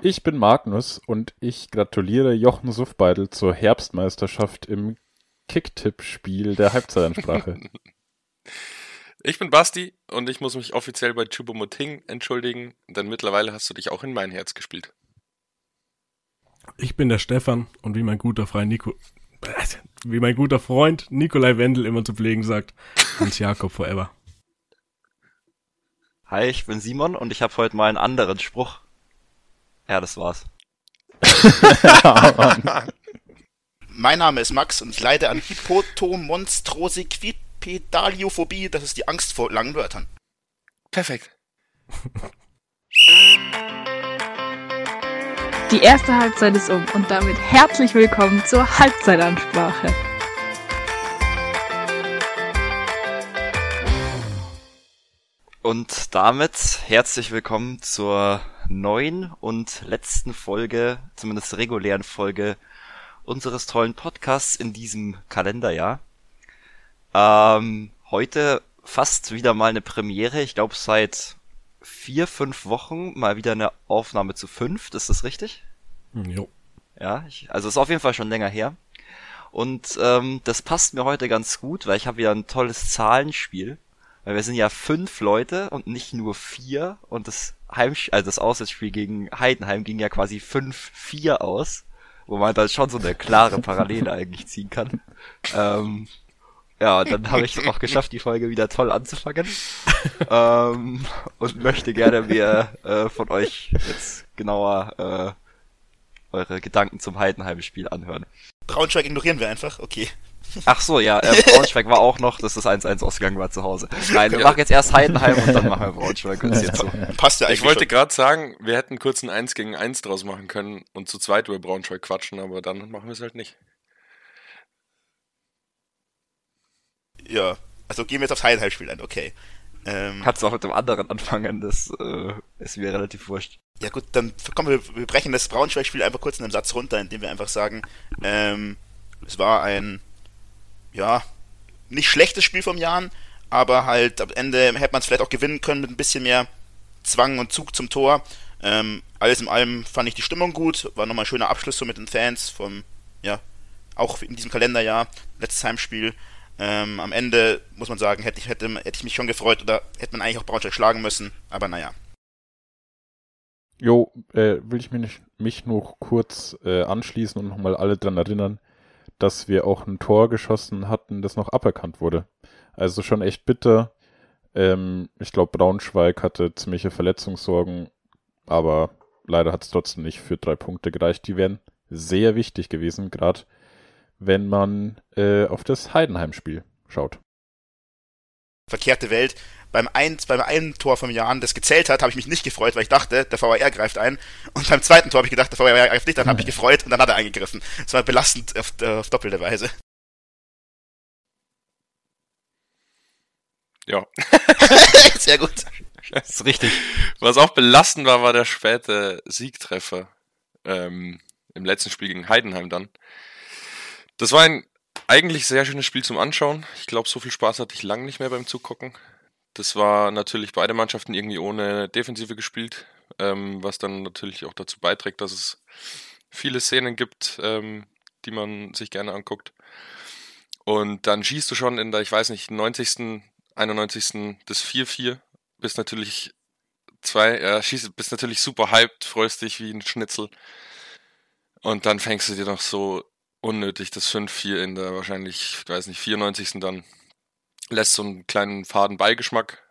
Ich bin Magnus und ich gratuliere Jochen Suffbeidel zur Herbstmeisterschaft im Kicktipp-Spiel der Halbzeitansprache. Ich bin Basti und ich muss mich offiziell bei Chubomoting entschuldigen, denn mittlerweile hast du dich auch in mein Herz gespielt. Ich bin der Stefan und wie mein guter Freund Nico, wie mein guter Freund Nikolai Wendel immer zu pflegen sagt, Hans Jakob forever. Hi, ich bin Simon und ich habe heute mal einen anderen Spruch. Ja, das war's. mein Name ist Max und ich leide an Hypotomonstrosiquipedaliophobie. Das ist die Angst vor langen Wörtern. Perfekt. Die erste Halbzeit ist um und damit herzlich willkommen zur Halbzeitansprache. Und damit herzlich willkommen zur neuen und letzten Folge, zumindest regulären Folge unseres tollen Podcasts in diesem Kalenderjahr. Ähm, heute fast wieder mal eine Premiere. Ich glaube seit vier, fünf Wochen mal wieder eine Aufnahme zu fünf. Ist das richtig? Hm, jo. Ja, ich, also ist auf jeden Fall schon länger her. Und ähm, das passt mir heute ganz gut, weil ich habe wieder ein tolles Zahlenspiel. Weil wir sind ja fünf Leute und nicht nur vier. Und das Heimspiel, also das Auswärtsspiel gegen Heidenheim ging ja quasi 5-4 aus, wo man dann schon so eine klare Parallele eigentlich ziehen kann. Ähm, ja, dann habe ich es auch geschafft, die Folge wieder toll anzufangen. ähm, und möchte gerne mir äh, von euch jetzt genauer äh, eure Gedanken zum Heidenheim-Spiel anhören. Braunschweig ignorieren wir einfach, okay. Ach so, ja, äh, Braunschweig war auch noch, dass das 1-1 ausgegangen war zu Hause. Nein, wir machen jetzt erst Heidenheim und dann machen wir Braunschweig. So. Passt ja eigentlich Ich wollte gerade sagen, wir hätten kurz ein 1 gegen 1 draus machen können und zu zweit über Braunschweig quatschen, aber dann machen wir es halt nicht. Ja, also gehen wir jetzt aufs Heidenheim-Spiel ein, okay. Ähm, Kannst du auch mit dem anderen anfangen, das äh, ist mir relativ wurscht. ja gut, dann kommen wir, wir brechen das Braunschweig-Spiel einfach kurz in einem Satz runter, indem wir einfach sagen, ähm, es war ein, ja, nicht schlechtes Spiel vom Jan, aber halt am Ende hätte man es vielleicht auch gewinnen können mit ein bisschen mehr Zwang und Zug zum Tor. Ähm, alles in allem fand ich die Stimmung gut, war nochmal ein schöner Abschluss so mit den Fans vom, ja, auch in diesem Kalenderjahr, letztes Heimspiel. Ähm, am Ende muss man sagen, hätte ich, hätte, hätte ich mich schon gefreut oder hätte man eigentlich auch Braunschweig schlagen müssen, aber naja. Jo, äh, will ich mich, mich noch kurz äh, anschließen und nochmal alle dran erinnern, dass wir auch ein Tor geschossen hatten, das noch aberkannt wurde. Also schon echt bitter. Ähm, ich glaube, Braunschweig hatte ziemliche Verletzungssorgen, aber leider hat es trotzdem nicht für drei Punkte gereicht. Die wären sehr wichtig gewesen, gerade wenn man äh, auf das Heidenheim-Spiel schaut. Verkehrte Welt. Beim, ein, beim einen Tor vom Jan, das gezählt hat, habe ich mich nicht gefreut, weil ich dachte, der VAR greift ein. Und beim zweiten Tor habe ich gedacht, der VAR greift nicht, dann habe ich gefreut und dann hat er eingegriffen. Das war belastend auf, äh, auf doppelte Weise. Ja. Sehr gut. Das ist richtig. Was auch belastend war, war der späte Siegtreffer ähm, im letzten Spiel gegen Heidenheim dann. Das war ein eigentlich sehr schönes Spiel zum Anschauen. Ich glaube, so viel Spaß hatte ich lange nicht mehr beim Zugucken. Das war natürlich beide Mannschaften irgendwie ohne Defensive gespielt, ähm, was dann natürlich auch dazu beiträgt, dass es viele Szenen gibt, ähm, die man sich gerne anguckt. Und dann schießt du schon in der, ich weiß nicht, 90., 91. das 4-4, bist natürlich zwei, äh, schießt, bist natürlich super hyped, freust dich wie ein Schnitzel. Und dann fängst du dir noch so unnötig das 5-4 in der wahrscheinlich, ich weiß nicht, 94. dann. Lässt so einen kleinen faden Beigeschmack,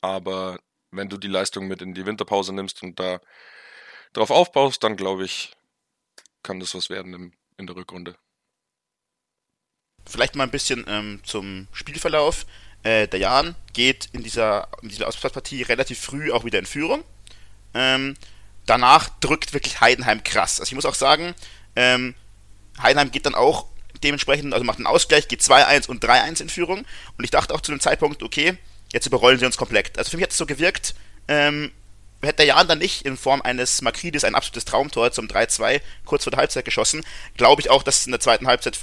aber wenn du die Leistung mit in die Winterpause nimmst und da drauf aufbaust, dann glaube ich, kann das was werden im, in der Rückrunde. Vielleicht mal ein bisschen ähm, zum Spielverlauf. Äh, der Jan geht in dieser, in dieser Auswärtspartie relativ früh auch wieder in Führung. Ähm, danach drückt wirklich Heidenheim krass. Also ich muss auch sagen, ähm, Heidenheim geht dann auch dementsprechend, also macht einen Ausgleich, geht 2-1 und 3-1 in Führung. Und ich dachte auch zu dem Zeitpunkt, okay, jetzt überrollen sie uns komplett. Also für mich hat es so gewirkt, ähm, hätte der Jan dann nicht in Form eines Makridis ein absolutes Traumtor zum 3-2 kurz vor der Halbzeit geschossen, glaube ich auch, dass es in der zweiten Halbzeit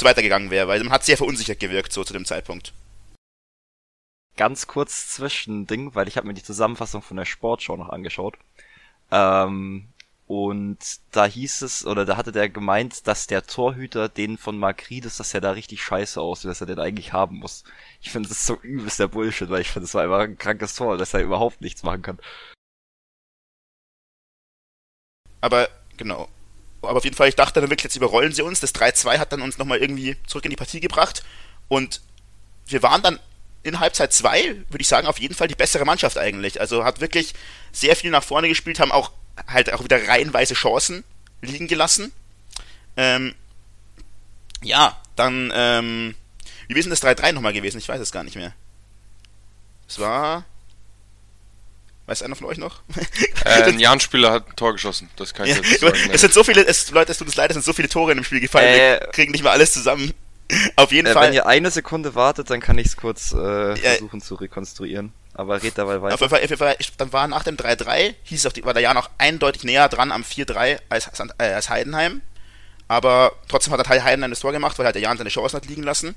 weitergegangen wäre, weil man hat sehr verunsichert gewirkt so zu dem Zeitpunkt. Ganz kurz Zwischending, weil ich habe mir die Zusammenfassung von der Sportschau noch angeschaut. Ähm, Und da hieß es, oder da hatte der gemeint, dass der Torhüter den von Makrides, dass er da richtig scheiße aussieht, dass er den eigentlich haben muss. Ich finde das so übelst der Bullshit, weil ich finde, das war einfach ein krankes Tor, dass er überhaupt nichts machen kann. Aber, genau. Aber auf jeden Fall, ich dachte dann wirklich, jetzt überrollen sie uns. Das 3-2 hat dann uns nochmal irgendwie zurück in die Partie gebracht. Und wir waren dann in Halbzeit 2, würde ich sagen, auf jeden Fall die bessere Mannschaft eigentlich. Also hat wirklich sehr viel nach vorne gespielt, haben auch halt auch wieder reihenweise Chancen liegen gelassen. Ähm, ja, dann, ähm, wie ist denn das 3-3 nochmal gewesen? Ich weiß es gar nicht mehr. Es war. Weiß einer von euch noch? Äh, ein Jan-Spieler hat ein Tor geschossen. Das kann ich Ja, jetzt sagen. es sind so viele, es, Leute, es tut uns leid, es sind so viele Tore in dem Spiel gefallen, Äh, wir kriegen nicht mal alles zusammen. Auf jeden Äh, Fall. wenn ihr eine Sekunde wartet, dann kann ich es kurz äh, versuchen zu rekonstruieren. Aber red dabei weiter. auf jeden Fall dann war nach dem 3-3, hieß die, war der Jahr noch eindeutig näher dran am 4-3 als, äh, als Heidenheim. Aber trotzdem hat der Heidenheim das Tor gemacht, weil halt der Jan seine Chancen hat liegen lassen.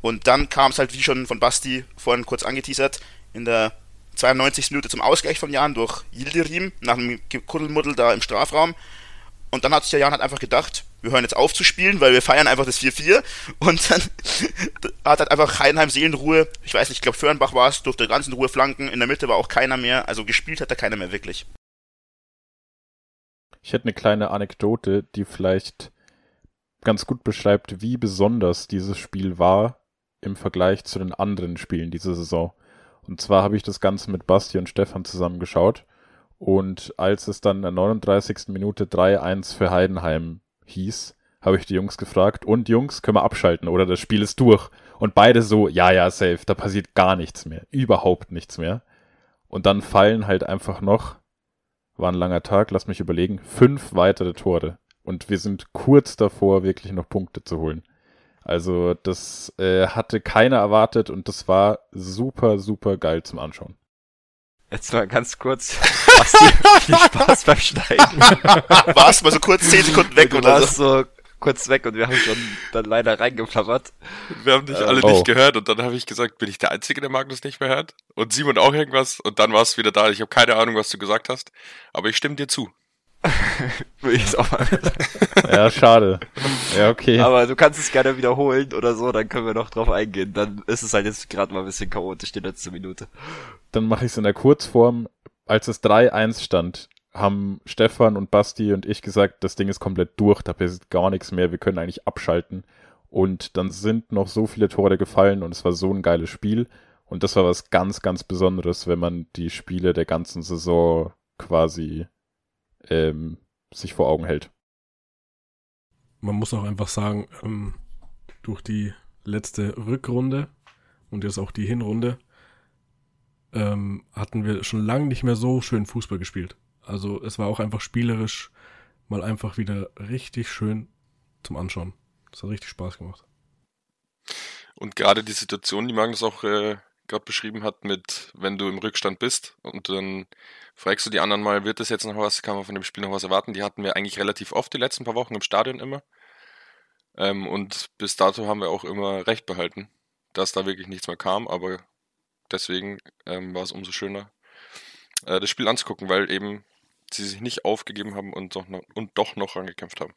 Und dann kam es halt, wie schon von Basti vorhin kurz angeteasert, in der 92. Minute zum Ausgleich von Jan durch Yildirim nach einem Kuddelmuddel da im Strafraum. Und dann hat sich der Jan halt einfach gedacht, wir hören jetzt auf zu spielen, weil wir feiern einfach das 4-4. Und dann hat halt einfach Heidenheim Seelenruhe. Ich weiß nicht, ich glaube Föhrenbach war es, durfte ganz in Ruhe flanken. In der Mitte war auch keiner mehr. Also gespielt hat da keiner mehr wirklich. Ich hätte eine kleine Anekdote, die vielleicht ganz gut beschreibt, wie besonders dieses Spiel war im Vergleich zu den anderen Spielen dieser Saison. Und zwar habe ich das Ganze mit Basti und Stefan zusammen geschaut. Und als es dann in der 39. Minute 3-1 für Heidenheim hieß, habe ich die Jungs gefragt, und Jungs, können wir abschalten oder das Spiel ist durch? Und beide so, ja, ja, safe, da passiert gar nichts mehr, überhaupt nichts mehr. Und dann fallen halt einfach noch, war ein langer Tag, lass mich überlegen, fünf weitere Tore. Und wir sind kurz davor, wirklich noch Punkte zu holen. Also das äh, hatte keiner erwartet und das war super, super geil zum Anschauen. Jetzt mal ganz kurz. Basti, viel Spaß beim Schneiden. War es mal so kurz 10 Sekunden weg du oder warst so. so kurz weg und wir haben schon dann leider reingeplappert. Wir haben dich Äh, alle oh. nicht gehört und dann habe ich gesagt, bin ich der Einzige, der Magnus nicht mehr hört? Und Simon auch irgendwas und dann warst du wieder da. Ich habe keine Ahnung, was du gesagt hast, aber ich stimme dir zu. Würde ich jetzt auch mal. Ja, schade. Ja, okay. Aber du kannst es gerne wiederholen oder so, dann können wir noch drauf eingehen. Dann ist es halt jetzt gerade mal ein bisschen chaotisch, die letzte Minute. Dann mache ich es in der Kurzform. Als es 3-1 stand, haben Stefan und Basti und ich gesagt, das Ding ist komplett durch, da passiert gar nichts mehr, wir können eigentlich abschalten. Und dann sind noch so viele Tore gefallen und es war so ein geiles Spiel. Und das war was ganz, ganz Besonderes, wenn man die Spiele der ganzen Saison quasi ähm, sich vor Augen hält. Man muss auch einfach sagen, ähm, durch die letzte Rückrunde und jetzt auch die Hinrunde ähm, hatten wir schon lange nicht mehr so schön Fußball gespielt. Also es war auch einfach spielerisch mal einfach wieder richtig schön zum Anschauen. Das hat richtig Spaß gemacht. Und gerade die Situation, die Magnus auch äh, gerade beschrieben hat, mit wenn du im Rückstand bist und dann fragst du die anderen mal, wird das jetzt noch was, kann man von dem Spiel noch was erwarten? Die hatten wir eigentlich relativ oft die letzten paar Wochen im Stadion immer. Ähm, und bis dato haben wir auch immer recht behalten, dass da wirklich nichts mehr kam, aber deswegen ähm, war es umso schöner, äh, das Spiel anzugucken, weil eben sie sich nicht aufgegeben haben und doch noch, und doch noch rangekämpft haben.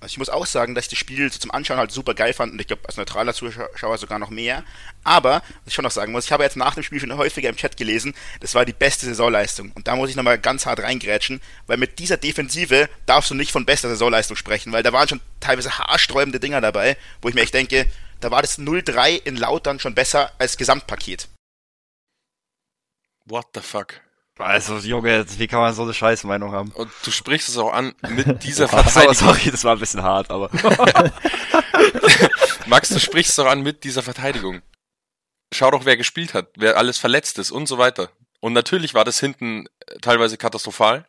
Also ich muss auch sagen, dass ich das Spiel zum Anschauen halt super geil fand und ich glaube als neutraler Zuschauer sogar noch mehr. Aber, was ich schon noch sagen muss, ich habe jetzt nach dem Spiel schon häufiger im Chat gelesen, das war die beste Saisonleistung. Und da muss ich nochmal ganz hart reingrätschen, weil mit dieser Defensive darfst du nicht von bester Saisonleistung sprechen, weil da waren schon teilweise haarsträubende Dinger dabei, wo ich mir echt denke, da war das 0-3 in Lautern schon besser als Gesamtpaket. What the fuck? Also, Junge, wie kann man so eine Scheißmeinung haben? Und du sprichst es auch an mit dieser Verteidigung. sorry, das war ein bisschen hart, aber. Max, du sprichst doch an mit dieser Verteidigung. Schau doch, wer gespielt hat, wer alles verletzt ist und so weiter. Und natürlich war das hinten äh, teilweise katastrophal,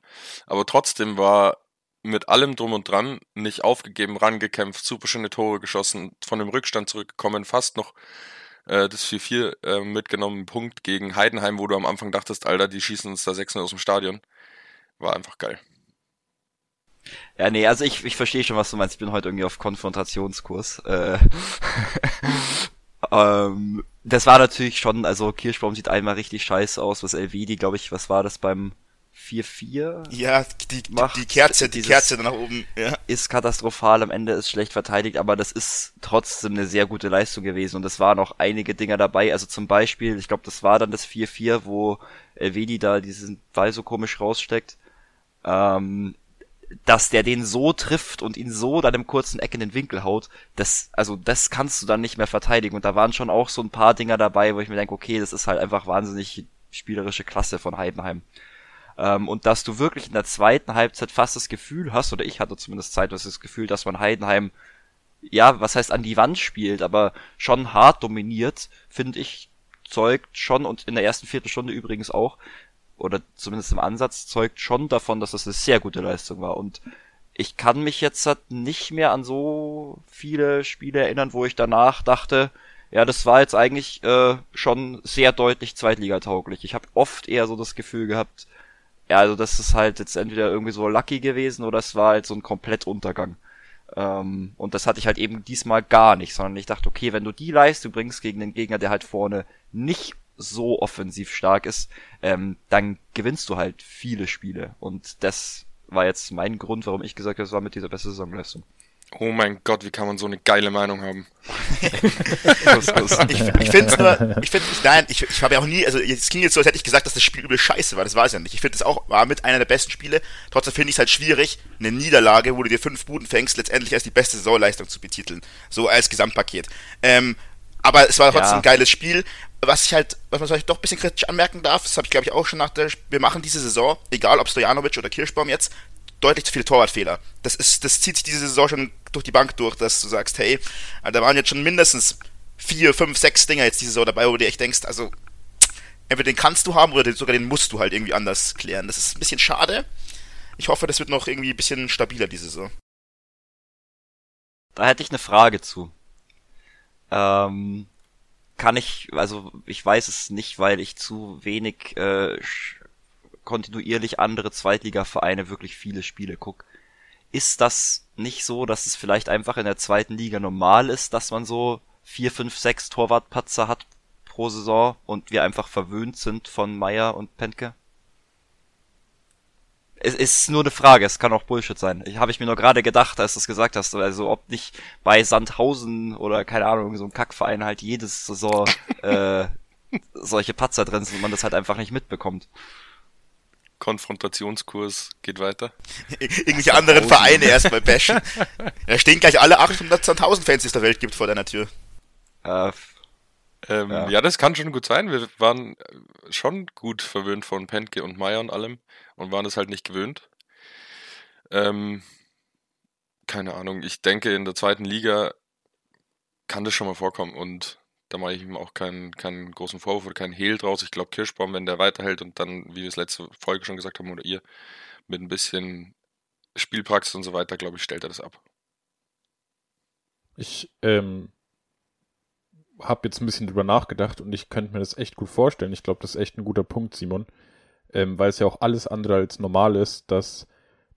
aber trotzdem war mit allem drum und dran nicht aufgegeben, rangekämpft, super schöne Tore geschossen, von dem Rückstand zurückgekommen, fast noch äh, das 4-4 äh, mitgenommen, Punkt gegen Heidenheim, wo du am Anfang dachtest, Alter, die schießen uns da 6 aus dem Stadion. War einfach geil. Ja, nee, also ich, ich verstehe schon, was du meinst. Ich bin heute irgendwie auf Konfrontationskurs. Äh, ähm, das war natürlich schon, also Kirschbaum sieht einmal richtig scheiße aus, was Elvedi, glaube ich, was war das beim 4-4 Ja, die, Macht die Kerze, die Kerze nach oben. Ja. ist katastrophal, am Ende ist schlecht verteidigt, aber das ist trotzdem eine sehr gute Leistung gewesen und es waren noch einige Dinger dabei, also zum Beispiel, ich glaube, das war dann das 4-4, wo Elvedi da diesen Ball so komisch raussteckt, ähm, dass der den so trifft und ihn so dann im kurzen Eck in den Winkel haut, das, also das kannst du dann nicht mehr verteidigen und da waren schon auch so ein paar Dinger dabei, wo ich mir denke, okay, das ist halt einfach wahnsinnig spielerische Klasse von Heidenheim. Ähm, und dass du wirklich in der zweiten Halbzeit fast das Gefühl hast, oder ich hatte zumindest zeitweise das Gefühl, dass man Heidenheim, ja, was heißt an die Wand spielt, aber schon hart dominiert, finde ich, zeugt schon, und in der ersten Viertelstunde übrigens auch, oder zumindest im Ansatz, zeugt schon davon, dass das eine sehr gute Leistung war. Und ich kann mich jetzt halt nicht mehr an so viele Spiele erinnern, wo ich danach dachte, ja, das war jetzt eigentlich äh, schon sehr deutlich zweitligatauglich. Ich habe oft eher so das Gefühl gehabt, ja, also das ist halt jetzt entweder irgendwie so lucky gewesen oder es war halt so ein Komplettuntergang. Ähm, und das hatte ich halt eben diesmal gar nicht, sondern ich dachte, okay, wenn du die Leistung bringst gegen den Gegner, der halt vorne nicht so offensiv stark ist, ähm, dann gewinnst du halt viele Spiele. Und das war jetzt mein Grund, warum ich gesagt habe, es war mit dieser beste Saisonleistung. Oh mein Gott, wie kann man so eine geile Meinung haben? Ich, ich finde nur, ich finde, nein, ich, ich habe ja auch nie, also es klingt jetzt so, als hätte ich gesagt, dass das Spiel übel scheiße war. Das war es ja nicht. Ich finde es auch, war mit einer der besten Spiele. Trotzdem finde ich es halt schwierig, eine Niederlage, wo du dir fünf Buden fängst, letztendlich als die beste Saisonleistung zu betiteln. So als Gesamtpaket. Ähm, aber es war trotzdem Ja. ein geiles Spiel. Was ich halt, was man vielleicht doch ein bisschen kritisch anmerken darf, das habe ich glaube ich auch schon nach der, wir machen diese Saison, egal ob Stojanovic oder Kirschbaum jetzt, deutlich zu viele Torwartfehler. Das ist, das zieht sich diese Saison schon durch die Bank durch, dass du sagst, hey, da waren jetzt schon mindestens vier, fünf, sechs Dinger jetzt diese Saison dabei, wo du dir echt denkst, also entweder den kannst du haben oder den, sogar den musst du halt irgendwie anders klären. Das ist ein bisschen schade. Ich hoffe, das wird noch irgendwie ein bisschen stabiler diese Saison. Da hätte ich eine Frage zu. Ähm, kann ich, also ich weiß es nicht, weil ich zu wenig äh, kontinuierlich andere Zweitligavereine wirklich viele Spiele guck. Ist das nicht so, dass es vielleicht einfach in der zweiten Liga normal ist, dass man so vier, fünf, sechs Torwartpatzer hat pro Saison und wir einfach verwöhnt sind von Meier und Pentke? Es ist nur eine Frage, es kann auch Bullshit sein. Ich habe ich mir nur gerade gedacht, als du es gesagt hast, also ob nicht bei Sandhausen oder keine Ahnung, so ein Kackverein halt jedes Saison äh, solche Patzer drin sind und man das halt einfach nicht mitbekommt. Konfrontationskurs geht weiter. Irgendwelche anderen Vereine erstmal bashen. Da stehen gleich alle 800.000 Fans, die es der Welt gibt, vor deiner Tür. Äh, Ähm, Ja. ja. das kann schon gut sein. Wir waren äh, schon gut verwöhnt von Pentke und Meier und allem und waren es halt nicht gewöhnt. Ähm, keine Ahnung. Ich denke, in der zweiten Liga kann das schon mal vorkommen und da mache ich ihm auch keinen, keinen großen Vorwurf oder keinen Hehl draus. Ich glaube, Kirschbaum, wenn der weiterhält und dann, wie wir es letzte Folge schon gesagt haben, oder ihr, mit ein bisschen Spielpraxis und so weiter, glaube ich, stellt er das ab. Ich ähm, habe jetzt ein bisschen drüber nachgedacht und ich könnte mir das echt gut vorstellen. Ich glaube, das ist echt ein guter Punkt, Simon. Ähm, weil es ja auch alles andere als normal ist, dass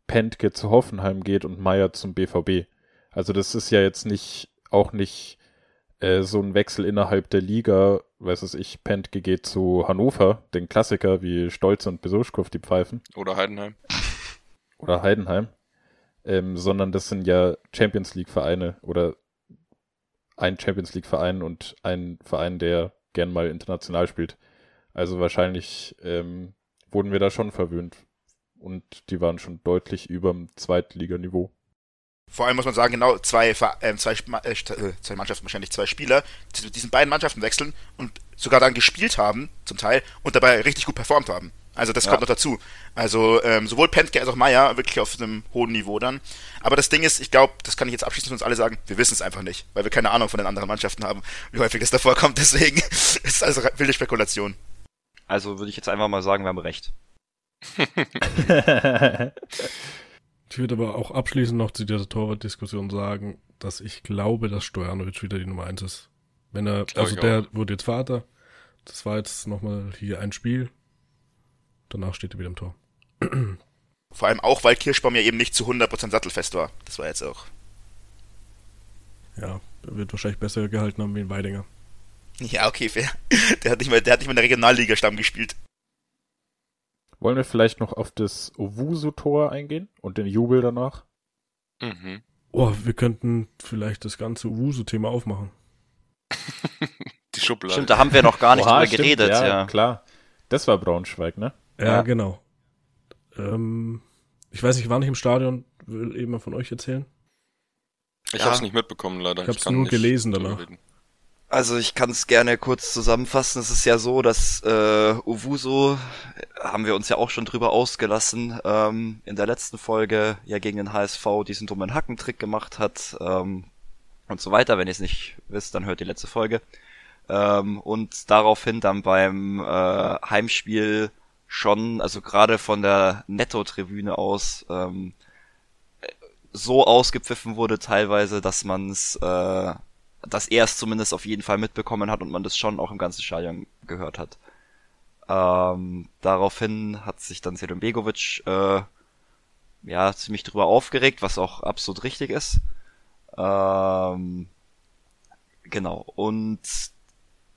Pentke zu Hoffenheim geht und Meier zum BVB. Also das ist ja jetzt nicht, auch nicht äh, so ein Wechsel innerhalb der Liga, weiß es ich, Pentke geht zu Hannover, den Klassiker wie Stolze und Besuschkow, die pfeifen Oder Heidenheim. oder Heidenheim, ähm, sondern das sind ja Champions League Vereine oder ein Champions League Verein und ein Verein, der gern mal international spielt. Also wahrscheinlich ähm, wurden wir da schon verwöhnt und die waren schon deutlich über dem Zweitliganiveau. Vor allem muss man sagen, genau zwei, ähm, zwei, äh, st- äh, zwei Mannschaften, wahrscheinlich zwei Spieler, die zu diesen beiden Mannschaften wechseln und sogar dann gespielt haben, zum Teil, und dabei richtig gut performt haben. Also das Ja. kommt noch dazu. Also ähm, sowohl Pentke als auch Meier wirklich auf einem hohen Niveau dann. Aber das Ding ist, ich glaube, das kann ich jetzt abschließend für uns alle sagen, wir wissen es einfach nicht, weil wir keine Ahnung von den anderen Mannschaften haben, wie häufig das davor kommt. Deswegen ist es also wilde Spekulation. also würde ich jetzt einfach mal sagen, wir haben recht. Ich würde aber auch abschließend noch zu dieser Torwart-Diskussion sagen, dass ich glaube, dass Stojanovic wieder die Nummer eins ist. Wenn er, Glaub also der wurde jetzt Vater. Das war jetzt nochmal hier ein Spiel. Danach steht er wieder im Tor. Vor allem auch, weil Kirschbaum ja eben nicht zu 100% sattelfest war. Das war jetzt auch. Ja, wird wahrscheinlich besser gehalten haben wie ein Weidinger. Ja, okay, fair. Der hat nicht mal, der hat nicht mal in der Regionalliga Stamm gespielt. Wollen wir vielleicht noch auf das Owusu-Tor eingehen und den Jubel danach? Mhm. Oh, wir könnten vielleicht das ganze Uwusu-Thema aufmachen. Die Schublade. Stimmt, da haben wir noch gar nicht Oha, drüber stimmt, geredet, ja, ja. klar. Das war Braunschweig, ne? Ja, Ja. genau. Ähm, ich weiß nicht, war nicht im Stadion, will eben mal von euch erzählen. ich Ja. hab's nicht mitbekommen, leider. Ich hab's kann nur gelesen danach. reden. Also ich kann es gerne kurz zusammenfassen. Es ist ja so, dass äh, Owusu, haben wir uns ja auch schon drüber ausgelassen, ähm, in der letzten Folge ja gegen den HSV diesen dummen Hackentrick gemacht hat ähm, und so weiter. Wenn ihr es nicht wisst, dann hört die letzte Folge. Ähm, und daraufhin dann beim äh, Heimspiel schon, also gerade von der Netto-Tribüne aus, ähm, so ausgepfiffen wurde teilweise, dass man es, äh, dass er es zumindest auf jeden Fall mitbekommen hat und man das schon auch im ganzen Stadion gehört hat. Ähm, daraufhin hat sich dann Selim Begovic äh, ja ziemlich drüber aufgeregt, was auch absolut richtig ist. Ähm, genau. Und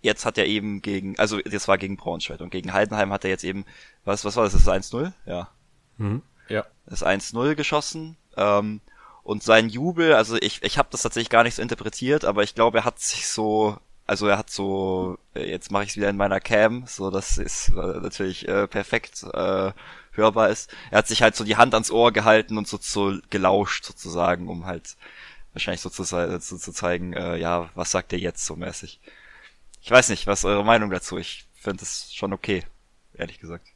jetzt hat er eben gegen, also das war gegen Braunschweig und gegen Heidenheim hat er jetzt eben, was, was war das, das ist 1-0? Ja. Mhm. Ja. Das 1-0 geschossen. Ähm, und sein Jubel, also ich, ich habe das tatsächlich gar nicht so interpretiert, aber ich glaube, er hat sich so, also er hat so, äh, jetzt mache ich es wieder in meiner Cam, so dass es äh, natürlich äh, perfekt äh, hörbar ist. Er hat sich halt so die Hand ans Ohr gehalten und so, so gelauscht sozusagen, um halt wahrscheinlich so zu, zu, zu zeigen, äh, ja, was sagt er jetzt so mäßig. Ich weiß nicht, was ist eure Meinung dazu? Ich finde es schon okay, ehrlich gesagt.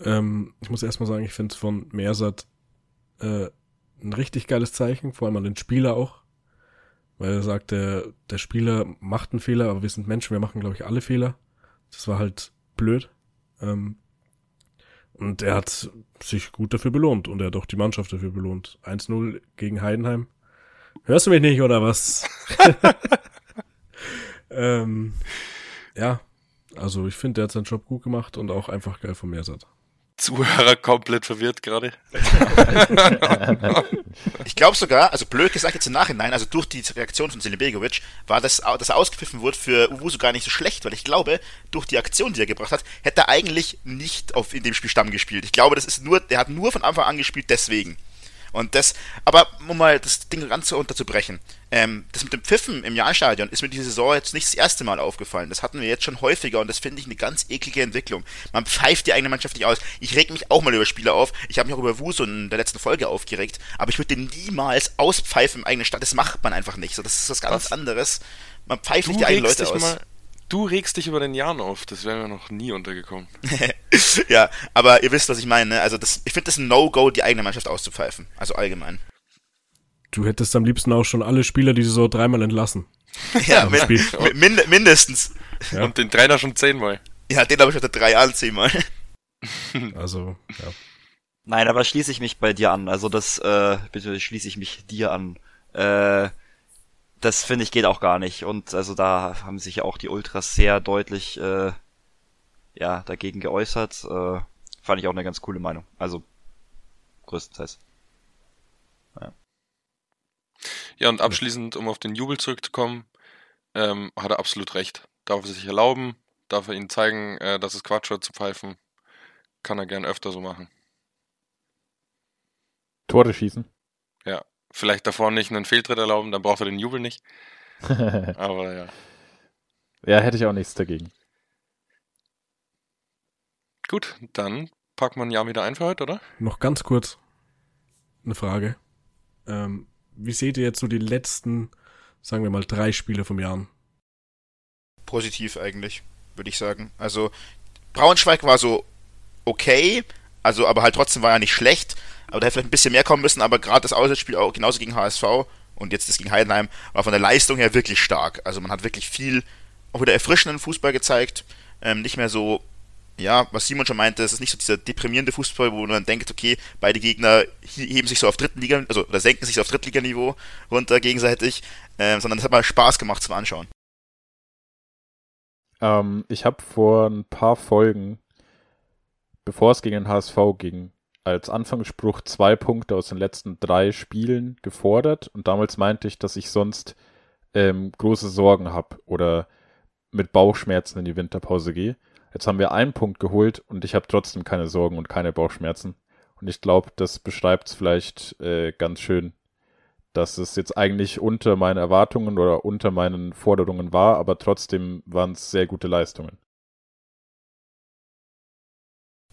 Ähm, ich muss erstmal sagen, ich finde es von Mersat äh, ein richtig geiles Zeichen, vor allem an den Spieler auch. Weil er sagt, der, der Spieler macht einen Fehler, aber wir sind Menschen, wir machen, glaube ich, alle Fehler. Das war halt blöd. Ähm, und er hat sich gut dafür belohnt und er hat auch die Mannschaft dafür belohnt. 1-0 gegen Heidenheim. Hörst du mich nicht, oder was? ähm, ja, also ich finde, der hat seinen Job gut gemacht und auch einfach geil von Mersat. Zuhörer komplett verwirrt gerade. Ich glaube sogar, also blöd gesagt jetzt im Nachhinein, also durch die Reaktion von Selim Begovic, war das, dass er ausgepfiffen wurde für Uwusu gar nicht so schlecht, weil ich glaube, durch die Aktion, die er gebracht hat, hätte er eigentlich nicht auf, in dem Spiel Stamm gespielt. Ich glaube, das ist nur, der hat nur von Anfang an gespielt, deswegen. Und das, aber um mal das Ding ganz so unterzubrechen, ähm, das mit dem Pfiffen im Jahrstadion ist mir diese Saison jetzt nicht das erste Mal aufgefallen. Das hatten wir jetzt schon häufiger und das finde ich eine ganz eklige Entwicklung. Man pfeift die eigene Mannschaft nicht aus. Ich reg mich auch mal über Spieler auf. Ich habe mich auch über Wuso in der letzten Folge aufgeregt, aber ich würde den niemals auspfeifen im eigenen Stadt. Das macht man einfach nicht. So, das ist was ganz Was? anderes. Man pfeift Du nicht die eigenen Leute aus. mal, du regst dich über den Jan auf. Das wäre mir noch nie untergekommen. ja, aber ihr wisst, was ich meine. ne? Also das, ich finde das ein No-Go, die eigene Mannschaft auszupfeifen. Also allgemein. Du hättest am liebsten auch schon alle Spieler, die so dreimal entlassen. Ja, Am min Spiel. min mindestens. Ja. Und den Trainer schon zehnmal. Ja, den habe ich unter drei Jahren zehnmal. Also, ja. Nein, aber schließe ich mich bei dir an. Also das, äh, bitte schließe ich mich dir an. Äh, das finde ich geht auch gar nicht. Und also da haben sich ja auch die Ultras sehr deutlich äh, ja dagegen geäußert. Äh, fand ich auch eine ganz coole Meinung. Also größtenteils. Ja, und abschließend, um auf den Jubel zurückzukommen, ähm, hat er absolut recht. Darf er sich erlauben, darf er ihnen zeigen, äh, dass es Quatsch wird zu pfeifen. Kann er gern öfter so machen. Tore schießen. Vielleicht davor nicht einen Fehltritt erlauben, dann braucht er den Jubel nicht. Aber ja. ja, hätte ich auch nichts dagegen. Gut, dann packt man ja wieder ein für heute, oder? Noch ganz kurz eine Frage. Ähm, wie seht ihr jetzt so die letzten, sagen wir mal, drei Spiele vom Jahr? Positiv eigentlich, würde ich sagen. Also Braunschweig war so okay, also aber halt trotzdem war er nicht schlecht. Aber da hätte vielleicht ein bisschen mehr kommen müssen, aber gerade das Auswärtsspiel auch genauso gegen HSV und jetzt das gegen Heidenheim war von der Leistung her wirklich stark. Also man hat wirklich viel auch wieder erfrischenden Fußball gezeigt. Ähm, nicht mehr so, ja, was Simon schon meinte, es ist nicht so dieser deprimierende Fußball, wo man dann denkt, okay, beide Gegner he- heben sich so auf Drittliga, also oder senken sich so auf Drittliganiveau runter gegenseitig, ähm, sondern das hat mal Spaß gemacht zum Anschauen. Ähm, ich habe vor ein paar Folgen, bevor es gegen den HSV ging, als Anfangsspruch zwei Punkte aus den letzten drei Spielen gefordert und damals meinte ich, dass ich sonst ähm, große Sorgen habe oder mit Bauchschmerzen in die Winterpause gehe. Jetzt haben wir einen Punkt geholt und ich habe trotzdem keine Sorgen und keine Bauchschmerzen. Und ich glaube, das beschreibt es vielleicht äh, ganz schön, dass es jetzt eigentlich unter meinen Erwartungen oder unter meinen Forderungen war, aber trotzdem waren es sehr gute Leistungen.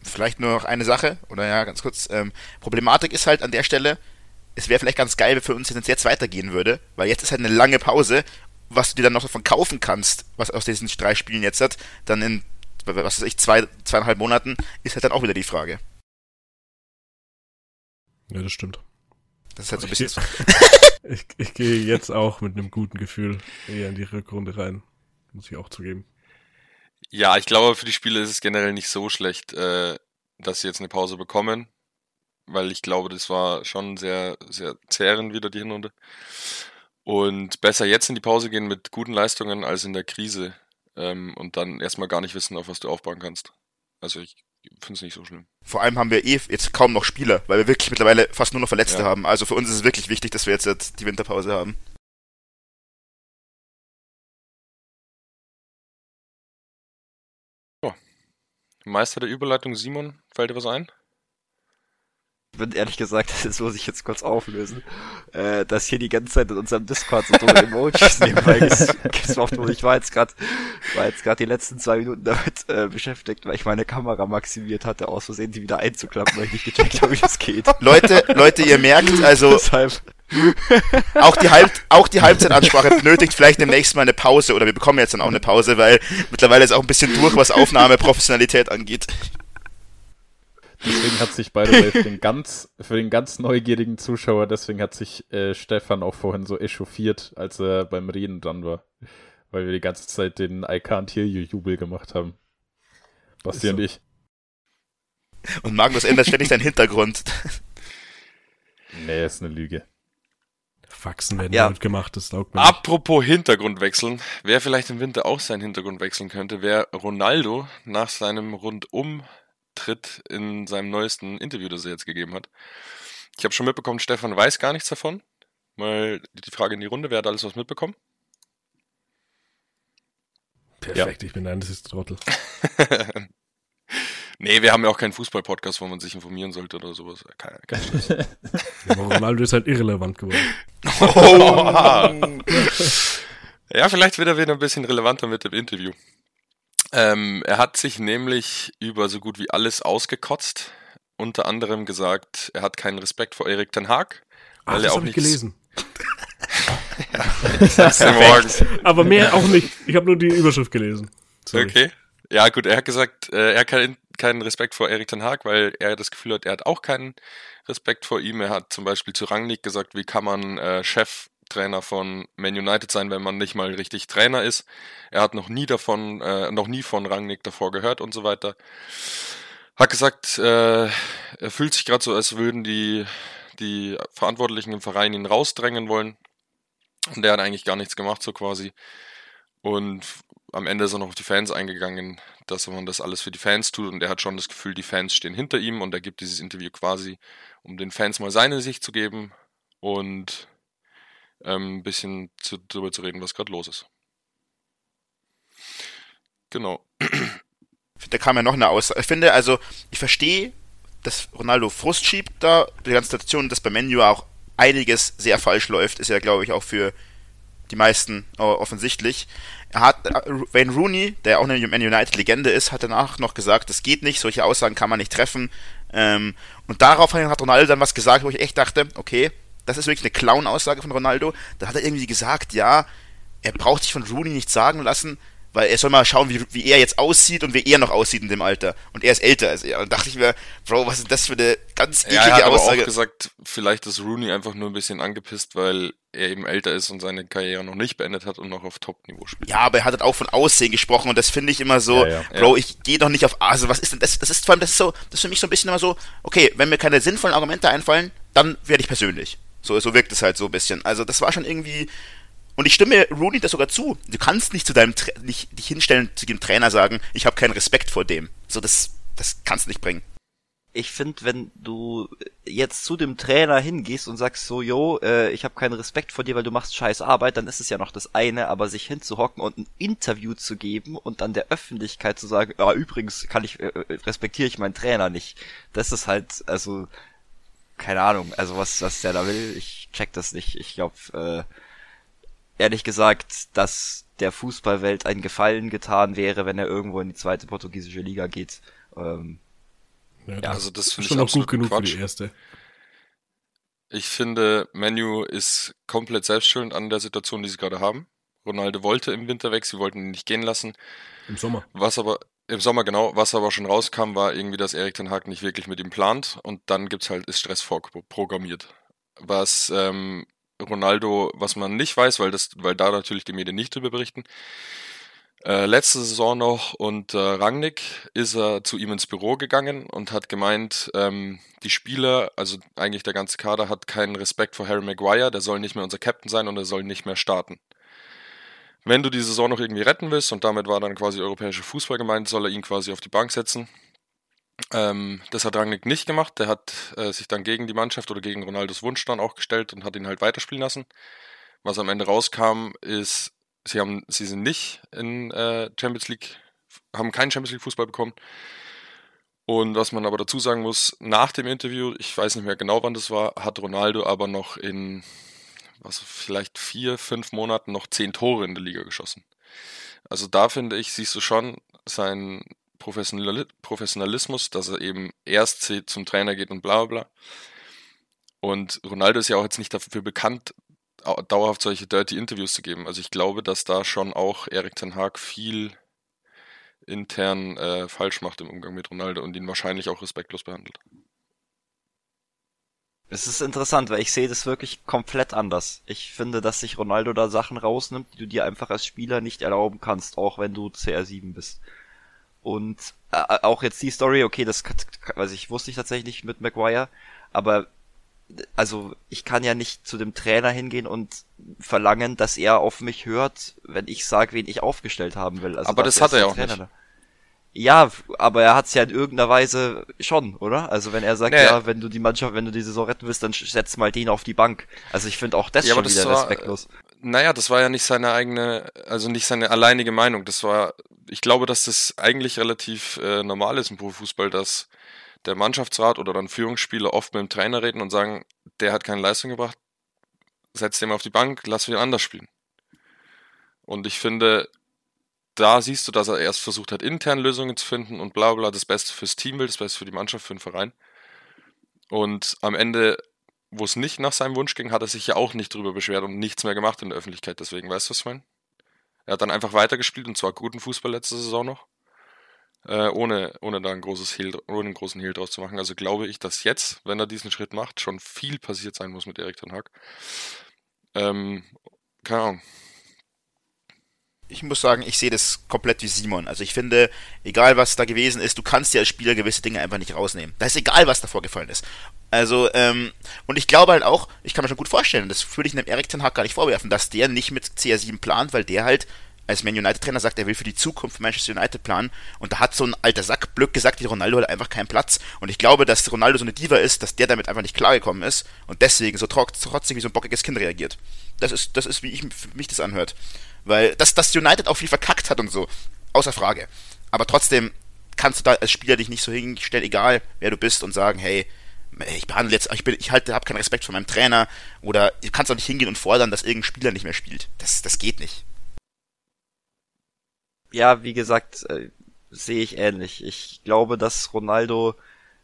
Vielleicht nur noch eine Sache, oder ja, ganz kurz. Ähm, Problematik ist halt an der Stelle, es wäre vielleicht ganz geil, wenn für uns jetzt jetzt weitergehen würde, weil jetzt ist halt eine lange Pause, was du dir dann noch davon kaufen kannst, was aus diesen drei Spielen jetzt hat, dann in, was weiß ich, zwei, zweieinhalb Monaten, ist halt dann auch wieder die Frage. Ja, das stimmt. Das ist halt so ein Ich bisschen. Ich, ich gehe jetzt auch mit einem guten Gefühl eher in die Rückrunde rein. Muss ich auch zugeben. Ja, ich glaube, für die Spieler ist es generell nicht so schlecht, äh, dass sie jetzt eine Pause bekommen, weil ich glaube, das war schon sehr, sehr zehrend wieder die Hinrunde. Und besser jetzt in die Pause gehen mit guten Leistungen als in der Krise ähm, und dann erstmal gar nicht wissen, auf was du aufbauen kannst. Also ich finde es nicht so schlimm. Vor allem haben wir eh jetzt kaum noch Spieler, weil wir wirklich mittlerweile fast nur noch Verletzte Ja. haben. Also für uns ist es wirklich wichtig, dass wir jetzt halt die Winterpause haben. Meister der Überleitung Simon, fällt dir was ein? Ich bin ehrlich gesagt, das muss ich jetzt kurz auflösen, äh, dass hier die ganze Zeit in unserem Discord so dumme Emojis nebenbei ges geswappt wurden. Ich war jetzt gerade, war jetzt gerade die letzten zwei Minuten damit äh, beschäftigt, weil ich meine Kamera maximiert hatte, aus Versehen die wieder einzuklappen, weil ich nicht gecheckt habe, wie das geht. Leute, Leute, ihr merkt, also Deshalb. Auch die, Halb auch die Halbzeitansprache benötigt vielleicht demnächst mal eine Pause oder wir bekommen jetzt dann auch eine Pause, weil mittlerweile ist auch ein bisschen durch, was Aufnahmeprofessionalität angeht. Deswegen hat sich, by the way, für den ganz, für den ganz neugierigen Zuschauer, deswegen hat sich äh, Stefan auch vorhin so echauffiert, als er beim Reden dran war. Weil wir die ganze Zeit den I can't hear you Jubel gemacht haben. Basti Ist und so. ich. Und Magnus ändert ständig seinen Hintergrund. Nee, ist eine Lüge. Faxen werden Ja. ja. gemacht, das taugt mir. Apropos Hintergrund wechseln, wer vielleicht im Winter auch seinen Hintergrund wechseln könnte, wäre Ronaldo nach seinem Rundumtritt in seinem neuesten Interview, das er jetzt gegeben hat. Ich habe schon mitbekommen, Stefan weiß gar nichts davon. Mal die Frage in die Runde, wer hat alles was mitbekommen? Perfekt, ich bin ein einziges Trottel. nee, wir haben ja auch keinen Fußball-Podcast, wo man sich informieren sollte oder sowas. Kein, kein Stress. Ja, Ronaldo ist halt irrelevant geworden. Oh. Ja, vielleicht wird er wieder ein bisschen relevanter mit dem Interview. Ähm, er hat sich nämlich über so gut wie alles ausgekotzt. Unter anderem gesagt, er hat keinen Respekt vor Erik Ten Haag. Ach, Weil er das auch habe ich gelesen. Gestern Morgen. Aber mehr auch nicht. Ich habe nur die Überschrift gelesen. Sorry. Okay. Ja, gut, er hat gesagt, äh, er hat keinen, keinen Respekt vor Erik Ten Haag, weil er das Gefühl hat, er hat auch keinen Respekt vor ihm. Er hat zum Beispiel zu Rangnick gesagt, wie kann man äh, Cheftrainer von Man United sein, wenn man nicht mal richtig Trainer ist. Er hat noch nie davon, äh, noch nie von Rangnick davor gehört und so weiter. Hat gesagt, äh, er fühlt sich gerade so, als würden die, die Verantwortlichen im Verein ihn rausdrängen wollen. Und der hat eigentlich gar nichts gemacht, so quasi. Und am Ende ist er noch auf die Fans eingegangen, dass man das alles für die Fans tut und er hat schon das Gefühl, die Fans stehen hinter ihm und er gibt dieses Interview quasi, um den Fans mal seine Sicht zu geben und ähm, ein bisschen zu, darüber zu reden, was gerade los ist. Genau. Da kam ja noch eine Aussage. Ich finde, also, ich verstehe, dass Ronaldo Frust schiebt da, die ganze Situation, dass bei Menu auch einiges sehr falsch läuft, ist ja, glaube ich, auch für die meisten äh, offensichtlich. Er hat, äh, Wayne Rooney, der auch eine Man United-Legende ist, hat danach noch gesagt, das geht nicht, solche Aussagen kann man nicht treffen. Ähm, und daraufhin hat Ronaldo dann was gesagt, wo ich echt dachte, okay, das ist wirklich eine Clown-Aussage von Ronaldo. Da hat er irgendwie gesagt, ja, er braucht sich von Rooney nichts sagen lassen, weil er soll mal schauen, wie, wie er jetzt aussieht und wie er noch aussieht in dem Alter. Und er ist älter als er. Und dachte ich mir, Bro, was ist das für eine ganz eklige Ja, er hat aber Aussage? auch gesagt, vielleicht ist Rooney einfach nur ein bisschen angepisst, weil er eben älter ist und seine Karriere noch nicht beendet hat und noch auf Top-Niveau spielt. Ja, aber er hat halt auch von Aussehen gesprochen und das finde ich immer so, Ja, ja. Bro, ich gehe doch nicht auf, also was ist denn das? Das ist vor allem, das ist so, das ist für mich so ein bisschen immer so, okay, wenn mir keine sinnvollen Argumente einfallen, dann werde ich persönlich. So, so wirkt es halt so ein bisschen. Also das war schon irgendwie, und ich stimme Rooney das sogar zu. Du kannst nicht zu deinem, Tra nicht, dich hinstellen, zu dem Trainer sagen, ich habe keinen Respekt vor dem. So, das, das kannst du nicht bringen. ich finde, wenn du jetzt zu dem Trainer hingehst und sagst so, yo, äh, ich habe keinen Respekt vor dir, weil du machst scheiß Arbeit, dann ist es ja noch das eine, aber sich hinzuhocken und ein Interview zu geben und dann der Öffentlichkeit zu sagen, ja, übrigens kann ich, äh, äh respektiere ich meinen Trainer nicht. Das ist halt, also, keine Ahnung, also was, was der da will, ich check das nicht. Ich glaube, äh, ehrlich gesagt, dass der Fußballwelt ein Gefallen getan wäre, wenn er irgendwo in die zweite portugiesische Liga geht. Ähm, Ja, Ja, das also das ist finde ich schon noch gut absolut genug für Quatsch. die erste. Ich finde, Menu ist komplett selbstschuld an der Situation, die sie gerade haben. Ronaldo wollte im Winter weg, sie wollten ihn nicht gehen lassen. Im Sommer. Was aber im Sommer genau, was aber schon rauskam, war irgendwie, dass Erik Ten Hag nicht wirklich mit ihm plant und dann gibt's halt ist Stress vorprogrammiert. Was ähm, Ronaldo, was man nicht weiß, weil das, weil da natürlich die Medien nicht drüber berichten. Äh, letzte Saison noch und äh, Rangnick ist er zu ihm ins Büro gegangen und hat gemeint, ähm, die Spieler, also eigentlich der ganze Kader, hat keinen Respekt vor Harry Maguire, der soll nicht mehr unser Captain sein und er soll nicht mehr starten. Wenn du die Saison noch irgendwie retten willst, und damit war dann quasi europäischer Fußball gemeint, soll er ihn quasi auf die Bank setzen. Ähm, das hat Rangnick nicht gemacht. Der hat äh, sich dann gegen die Mannschaft oder gegen Ronaldos Wunsch dann auch gestellt und hat ihn halt weiterspielen lassen. Was am Ende rauskam, ist, sie haben, sie sind nicht in äh, Champions League, haben keinen Champions League Fußball bekommen. Und was man aber dazu sagen muss, nach dem Interview, ich weiß nicht mehr genau wann das war, hat Ronaldo aber noch in was vielleicht vier, fünf Monaten noch zehn Tore in der Liga geschossen. Also da finde ich, siehst du schon Professionali Professionalismus, dass er eben erst zu- zum Trainer geht und bla bla bla. Und Ronaldo ist ja auch jetzt nicht dafür bekannt, au- dauerhaft solche dirty Interviews zu geben. Also ich glaube, dass da schon auch Erik Ten Hag viel intern äh, falsch macht im Umgang mit Ronaldo und ihn wahrscheinlich auch respektlos behandelt. Es ist interessant, weil ich sehe das wirklich komplett anders. Ich finde, dass sich Ronaldo da Sachen rausnimmt, die du dir einfach als Spieler nicht erlauben kannst, auch wenn du CR7 bist. Und äh, auch jetzt die Story, okay, das also ich wusste ich tatsächlich mit Maguire, aber also ich kann ja nicht zu dem Trainer hingehen und verlangen, dass er auf mich hört, wenn ich sage, wen ich aufgestellt haben will. Also Aber das hat er ja auch Trainer nicht. Ja, aber er hat's ja in irgendeiner Weise schon, oder? Also wenn er sagt, Nee. ja, wenn du die Mannschaft, wenn du die Saison retten willst, dann setz mal den auf die Bank. Also ich finde auch das Ja, schon das wieder war- respektlos. Naja, das war ja nicht seine eigene, also nicht seine alleinige Meinung. Das war, ich glaube, dass das eigentlich relativ äh, normal ist im Profifußball, dass der Mannschaftsrat oder dann Führungsspieler oft mit dem Trainer reden und sagen, der hat keine Leistung gebracht, setz den mal auf die Bank, lass wir anders spielen. Und ich finde, da siehst du, dass er erst versucht hat, intern Lösungen zu finden und bla bla, das Beste fürs Team will, das Beste für die Mannschaft, für den Verein. Und am Ende wo es nicht nach seinem Wunsch ging, hat er sich ja auch nicht drüber beschwert und nichts mehr gemacht in der Öffentlichkeit. Deswegen, weißt du, was ich meine? Er hat dann einfach weitergespielt und zwar guten Fußball letzte Saison noch. Äh, ohne, ohne da ein großes Hehl, ohne einen großen Hehl draus zu machen. Also glaube ich, dass jetzt, wenn er diesen Schritt macht, schon viel passiert sein muss mit Erik Ten Hag. Ähm, keine Ahnung. Ich muss sagen, ich sehe das komplett wie Simon. Also ich finde, egal was da gewesen ist, du kannst dir als Spieler gewisse Dinge einfach nicht rausnehmen. Da ist egal, was da vorgefallen ist. Also, ähm, und ich glaube halt auch, ich kann mir schon gut vorstellen, das würde ich einem Erik Ten Hag gar nicht vorwerfen, dass der nicht mit CR7 plant, weil der halt als Man United Trainer sagt, er will für die Zukunft Manchester United planen und da hat so ein alter Sack Blöck gesagt, wie Ronaldo hat einfach keinen Platz und ich glaube, dass Ronaldo so eine Diva ist, dass der damit einfach nicht klargekommen ist und deswegen so tro- trotzig wie so ein bockiges Kind reagiert. Das ist, das ist, wie ich für mich das anhört. Weil, dass, dass United auch viel verkackt hat und so, außer Frage. Aber trotzdem kannst du da als Spieler dich nicht so hinstellen, egal wer du bist, und sagen, hey, ich behandle jetzt, ich ich halte, habe keinen Respekt vor meinem Trainer, oder du kannst auch nicht hingehen und fordern, dass irgendein Spieler nicht mehr spielt. Das, das geht nicht. Ja, wie gesagt, äh, sehe ich ähnlich. Ich glaube, dass Ronaldo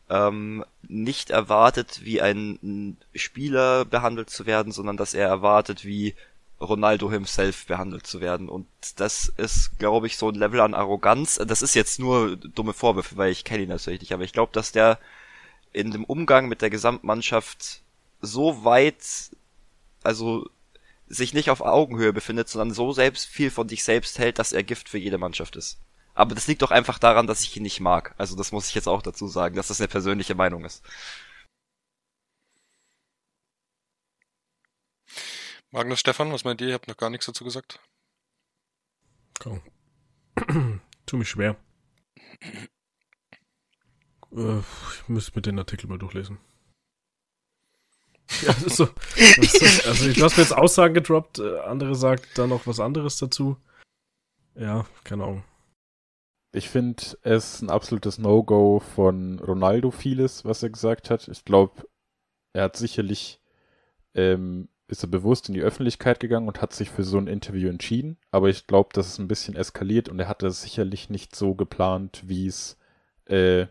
ähm, nicht erwartet, wie ein Spieler behandelt zu werden, sondern dass er erwartet, wie Ronaldo himself behandelt zu werden. Und das ist, glaube ich, so ein Level an Arroganz. Das ist jetzt nur dumme Vorwürfe, weil ich kenne ihn natürlich nicht. Aber ich glaube, dass der in dem Umgang mit der Gesamtmannschaft so weit, also sich nicht auf Augenhöhe befindet, sondern so selbst viel von sich selbst hält, dass er Gift für jede Mannschaft ist. Aber das liegt doch einfach daran, dass ich ihn nicht mag. Also das muss ich jetzt auch dazu sagen, dass das eine persönliche Meinung ist. Magnus Stefan, was meint ihr? Ihr habt noch gar nichts dazu gesagt. Komm. tu mich schwer. Äh, ich müsste mir den Artikel mal durchlesen. Ja, das ist so. Das ist so also, du hast mir jetzt Aussagen gedroppt, äh, andere sagt da noch was anderes dazu. Ja, keine Ahnung. Ich finde es ein absolutes No-Go von Ronaldo vieles, was er gesagt hat. Ich glaube, er hat sicherlich, ähm, ist er bewusst in die Öffentlichkeit gegangen und hat sich für so ein Interview entschieden. Aber ich glaube, das ist ein bisschen eskaliert und er hatte es sicherlich nicht so geplant, wie es äh,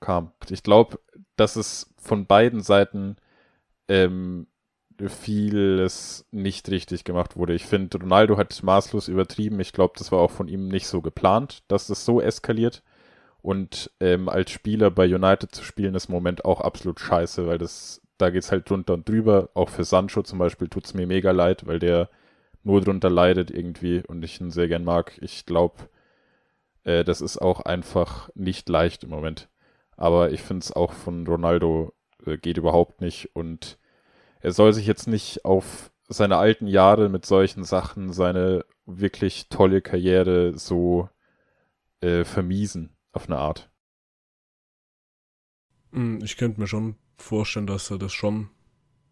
kam. Ich glaube, dass es von beiden Seiten ähm, vieles nicht richtig gemacht wurde. Ich finde, Ronaldo hat maßlos übertrieben. Ich glaube, das war auch von ihm nicht so geplant, dass das so eskaliert. Und ähm, als Spieler bei United zu spielen, ist im Moment auch absolut scheiße, weil das, da geht's halt drunter und drüber. Auch für Sancho zum Beispiel tut's mir mega leid, weil der nur drunter leidet irgendwie und ich ihn sehr gern mag. Ich glaube, äh, das ist auch einfach nicht leicht im Moment. Aber ich finde es auch von Ronaldo äh, geht überhaupt nicht und er soll sich jetzt nicht auf seine alten Jahre mit solchen Sachen, seine wirklich tolle Karriere so äh, vermiesen, auf eine Art. Hm, ich könnte mir schon vorstellen, dass er das schon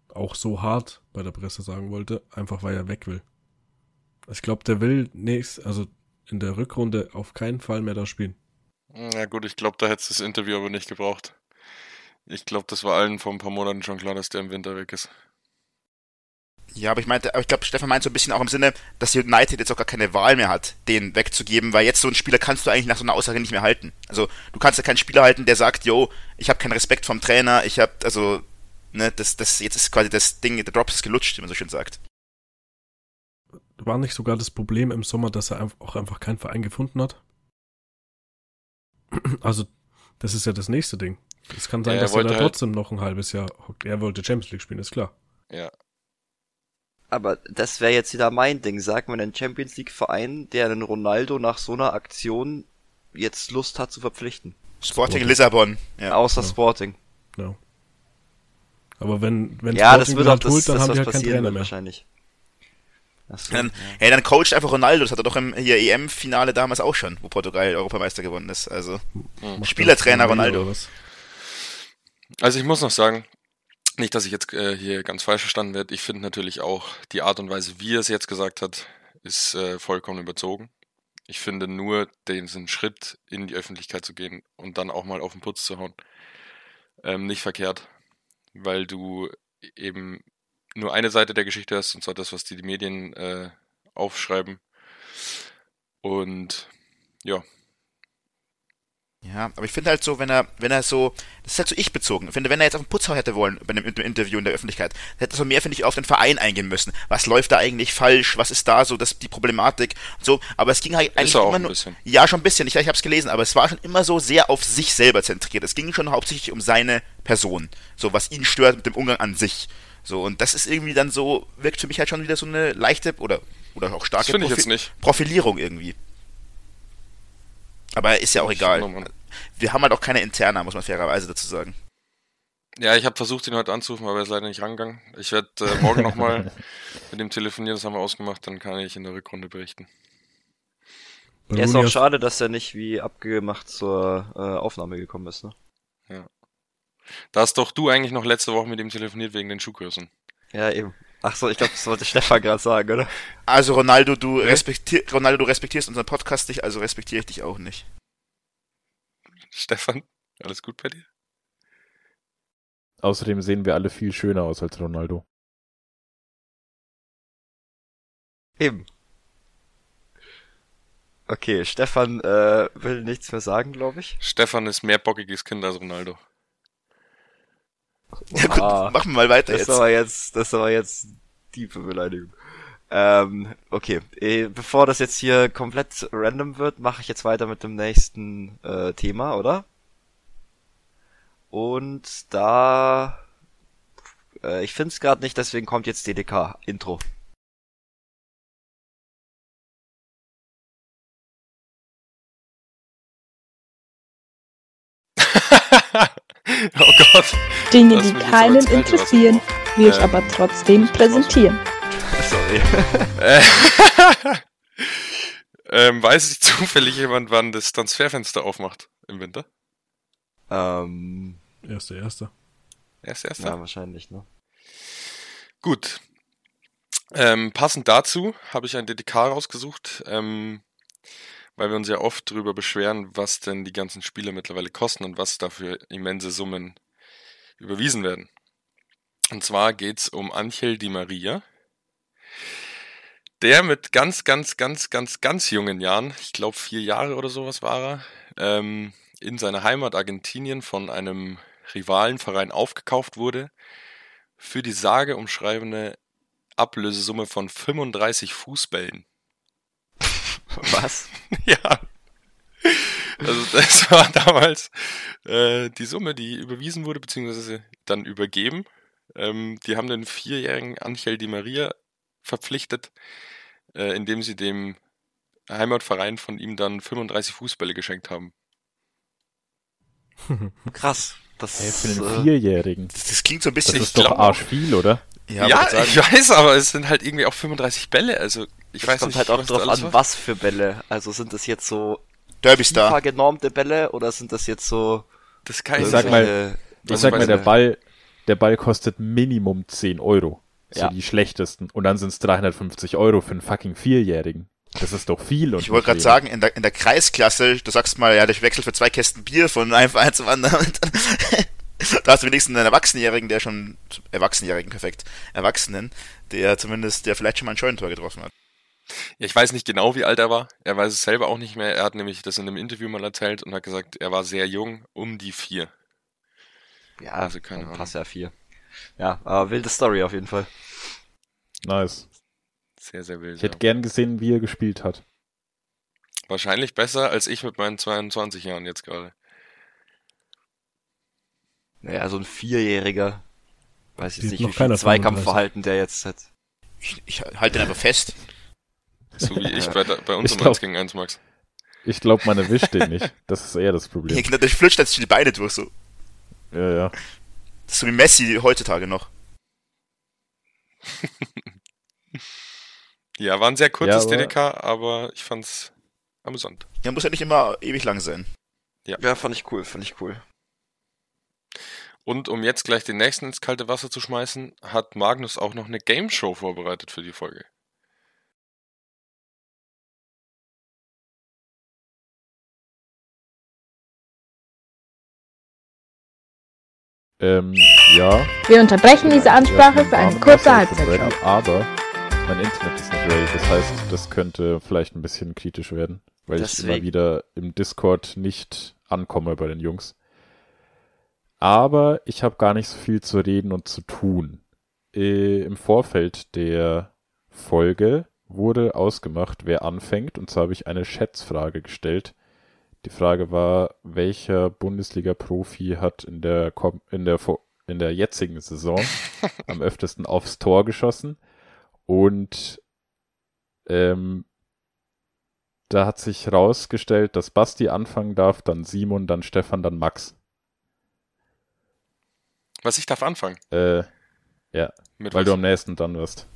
auch so hart bei der Presse sagen wollte, einfach weil er weg will. Ich glaube, der will nächst, also in der Rückrunde auf keinen Fall mehr da spielen. Ja gut, ich glaube, da hätte es das Interview aber nicht gebraucht. Ich glaube, das war allen vor ein paar Monaten schon klar, dass der im Winter weg ist. Ja, aber ich meinte, aber ich glaube, Stefan meint so ein bisschen auch im Sinne, dass United jetzt auch gar keine Wahl mehr hat, den wegzugeben, weil jetzt so einen Spieler kannst du eigentlich nach so einer Aussage nicht mehr halten. Also du kannst ja keinen Spieler halten, der sagt, yo, ich habe keinen Respekt vom Trainer, ich habe, also, ne, das, das, jetzt ist quasi das Ding, der Drops ist gelutscht, wie man so schön sagt. War nicht sogar das Problem im Sommer, dass er auch einfach keinen Verein gefunden hat? Also, das ist ja das nächste Ding. Es kann sein, ja, dass er da halt trotzdem noch ein halbes Jahr hockt. Er wollte Champions League spielen, ist klar. Ja. Aber das wäre jetzt wieder mein Ding. Sag mir einen Champions League Verein, der einen Ronaldo nach so einer Aktion jetzt Lust hat zu verpflichten. Sporting, Sporting. Lissabon. Ja. Außer ja. Sporting. Ja. Aber wenn, wenn ja, Sporting das wird auch halt das, holt, dann haben die halt keinen Trainer mehr. Wahrscheinlich. So, dann, ja. Hey, dann coacht einfach Ronaldo. Das hat er doch im hier EM-Finale damals auch schon, wo Portugal Europameister gewonnen ist. Also mhm. Spielertrainer Ronaldo. Also ich muss noch sagen, nicht, dass ich jetzt äh, hier ganz falsch verstanden werde. Ich finde natürlich auch die Art und Weise, wie er es jetzt gesagt hat, ist äh, vollkommen überzogen. Ich finde nur diesen Schritt in die Öffentlichkeit zu gehen und dann auch mal auf den Putz zu hauen, ähm, nicht verkehrt, weil du eben nur eine Seite der Geschichte hast, und zwar das, was die, die Medien äh, aufschreiben. Und ja. Ja, aber ich finde halt so, wenn er, wenn er so, das ist halt so ich bezogen. Ich finde, wenn er jetzt auf den Putzhau hätte wollen, bei einem Interview in der Öffentlichkeit, hätte er so mehr, finde ich, auf den Verein eingehen müssen. Was läuft da eigentlich falsch? Was ist da so, das, die Problematik? So, aber es ging halt eigentlich immer nur, bisschen. ja, schon ein bisschen. Ich, ich habe es gelesen, aber es war schon immer so sehr auf sich selber zentriert. Es ging schon hauptsächlich um seine Person. So, was ihn stört mit dem Umgang an sich. So, und das ist irgendwie dann so, wirkt für mich halt schon wieder so eine leichte oder, oder auch starke Profi Profilierung irgendwie. Aber ist ja auch egal. Wir haben halt auch keine Interna, muss man fairerweise dazu sagen. Ja, ich habe versucht, ihn heute anzurufen, aber er ist leider nicht rangegangen. Ich werde äh, morgen nochmal mit dem telefonieren, das haben wir ausgemacht, dann kann ich in der Rückrunde berichten. Ja, ist auch schade, dass er nicht wie abgemacht zur äh, Aufnahme gekommen ist, ne? Ja. Da hast doch du eigentlich noch letzte Woche mit ihm telefoniert wegen den Schuhkursen. Ja, eben. Ach so, ich glaube, das wollte Stefan gerade sagen, oder? Also Ronaldo, du respektier Ronaldo, du respektierst unseren Podcast nicht, also respektiere ich dich auch nicht. Stefan, alles gut bei dir? Außerdem sehen wir alle viel schöner aus als Ronaldo. Eben. Okay, Stefan äh, will nichts mehr sagen, glaube ich. Stefan ist mehr bockiges Kind als Ronaldo. Ja gut, ah, machen wir mal weiter das jetzt. Ist aber jetzt. Das ist aber jetzt tiefe Beleidigung. Ähm, okay, äh, bevor das jetzt hier komplett random wird, mache ich jetzt weiter mit dem nächsten äh, Thema, oder? Und da... Äh, ich finde es gerade nicht, deswegen kommt jetzt DDK-Intro. Oh Gott. Dinge, die keinen interessieren, will ich ähm, aber trotzdem präsentieren. Sorry. ähm, weiß ich zufällig jemand, wann das Transferfenster aufmacht im Winter? Ähm, erster, erster. Erster, erster? Ja, wahrscheinlich, ne? Gut. Ähm, passend dazu habe ich ein DDK rausgesucht, ähm, weil wir uns ja oft darüber beschweren, was denn die ganzen Spiele mittlerweile kosten und was dafür immense Summen überwiesen werden. Und zwar geht's um Angel Di Maria, der mit ganz, ganz, ganz, ganz, ganz jungen Jahren, ich glaube vier Jahre oder sowas war er, ähm, in seiner Heimat Argentinien von einem Rivalenverein aufgekauft wurde für die sage umschreibende Ablösesumme von 35 Fußbällen. Was? ja. Also das war damals äh, die Summe, die überwiesen wurde, beziehungsweise dann übergeben. Ähm, die haben den vierjährigen Angel Di Maria verpflichtet, äh, indem sie dem Heimatverein von ihm dann 35 Fußbälle geschenkt haben. Krass. Das Hey, für äh, einen Vierjährigen. Das, das klingt so ein Das bisschen. ist doch glaub- arsch viel, oder? Ja, wollte sagen, ich weiß, aber es sind halt irgendwie auch 35 Bälle. Also ich es weiß kommt nicht, halt auch drauf an, was für Bälle. Also sind das jetzt so Derby Star. FIFA-genormte Bälle oder sind das jetzt so Das kann Ich sag nicht mal- sagen. Ich Also sag mal, der nicht. Ball, der Ball kostet Minimum 10 Euro. So Ja. die schlechtesten. Und dann sind es 350 Euro für einen fucking Vierjährigen. Das ist doch viel. Und Ich wollte gerade sagen, in der, in der Kreisklasse, du sagst mal, ja, ich wechsle für zwei Kästen Bier von einem Verein zum anderen. Da hast du wenigstens einen Erwachsenenjährigen, der schon, Erwachsenenjährigen, perfekt, Erwachsenen, der zumindest, der vielleicht schon mal ein Scheunentor getroffen hat. Ja, ich weiß nicht genau, wie alt er war. Er weiß es selber auch nicht mehr. Er hat nämlich das in einem Interview mal erzählt und hat gesagt, er war sehr jung, um die vier. ja, Also keine dann Ahnung. passt ja vier. Ja, aber wilde Story auf jeden Fall. Nice. Sehr, sehr wild. Ich hätte ja. gern gesehen, wie er gespielt hat. Wahrscheinlich besser als ich mit meinen 22 Jahren jetzt gerade. Naja, so ein Vierjähriger. Weiß jetzt Sieht nicht, wie viel Zweikampfverhalten der jetzt hat. Ich, ich halte den einfach fest. So wie ich bei, bei uns Ich um glaub- 1 gegen 1, Max. Ich glaube, man erwischt den nicht. Das ist eher das Problem. Kinder, der flutscht jetzt die Beine durch, so. Ja, ja. Das ist so wie Messi heutzutage noch. Ja, war ein sehr kurzes Ja, aber- DDK, aber ich fand's amüsant. Der muss ja nicht immer ewig lang sein. Ja, fand ich cool, fand ich cool. Und um jetzt gleich den nächsten ins kalte Wasser zu schmeißen, hat Magnus auch noch eine Game Show vorbereitet für die Folge. Ähm, ja. Wir unterbrechen diese Ansprache für eine Ja, kurze ready, Aber mein Internet ist nicht ready. Das heißt, das könnte vielleicht ein bisschen kritisch werden, weil ich immer Deswegen. wieder im Discord nicht ankomme bei den Jungs. Aber ich habe gar nicht so viel zu reden und zu tun. Äh, Im Vorfeld der Folge wurde ausgemacht, wer anfängt. Und zwar habe ich eine Schätzfrage gestellt. Die Frage war, welcher Bundesliga-Profi hat in der, Kom- in der, in der jetzigen Saison am öftesten aufs Tor geschossen? Und ähm, da hat sich rausgestellt, dass Basti anfangen darf, dann Simon, dann Stefan, dann Max. Was ich darf anfangen. Äh, Mit weil was? du am nächsten dann wirst.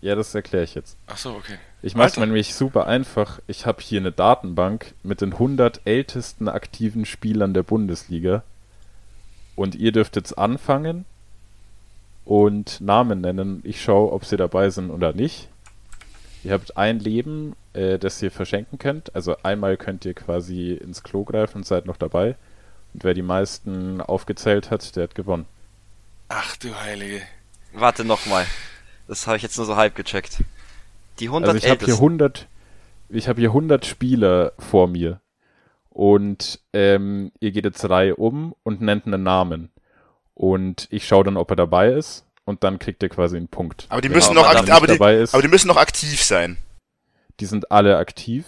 Ja, das erkläre ich jetzt. Ach so, okay. Ich mache es nämlich super einfach. Ich habe hier eine Datenbank mit den 100 ältesten aktiven Spielern der Bundesliga. Und ihr dürft jetzt anfangen und Namen nennen. Ich schaue, ob sie dabei sind oder nicht. Ihr habt ein Leben, äh, das ihr verschenken könnt. Also einmal könnt ihr quasi ins Klo greifen und seid noch dabei. Und wer die meisten aufgezählt hat, der hat gewonnen. Ach du Heilige. Warte nochmal. Das habe ich jetzt nur so halb gecheckt. Die 100 Also ich habe hier Ältesten. 100, ich habe hier 100 Spieler vor mir und ähm, ihr geht jetzt Reihe um und nennt einen Namen und ich schaue dann, ob er dabei ist und dann kriegt ihr quasi einen Punkt. Aber die Wenn müssen noch, aber akt nicht aber, die, dabei ist, aber die müssen noch aktiv sein. die sind alle aktiv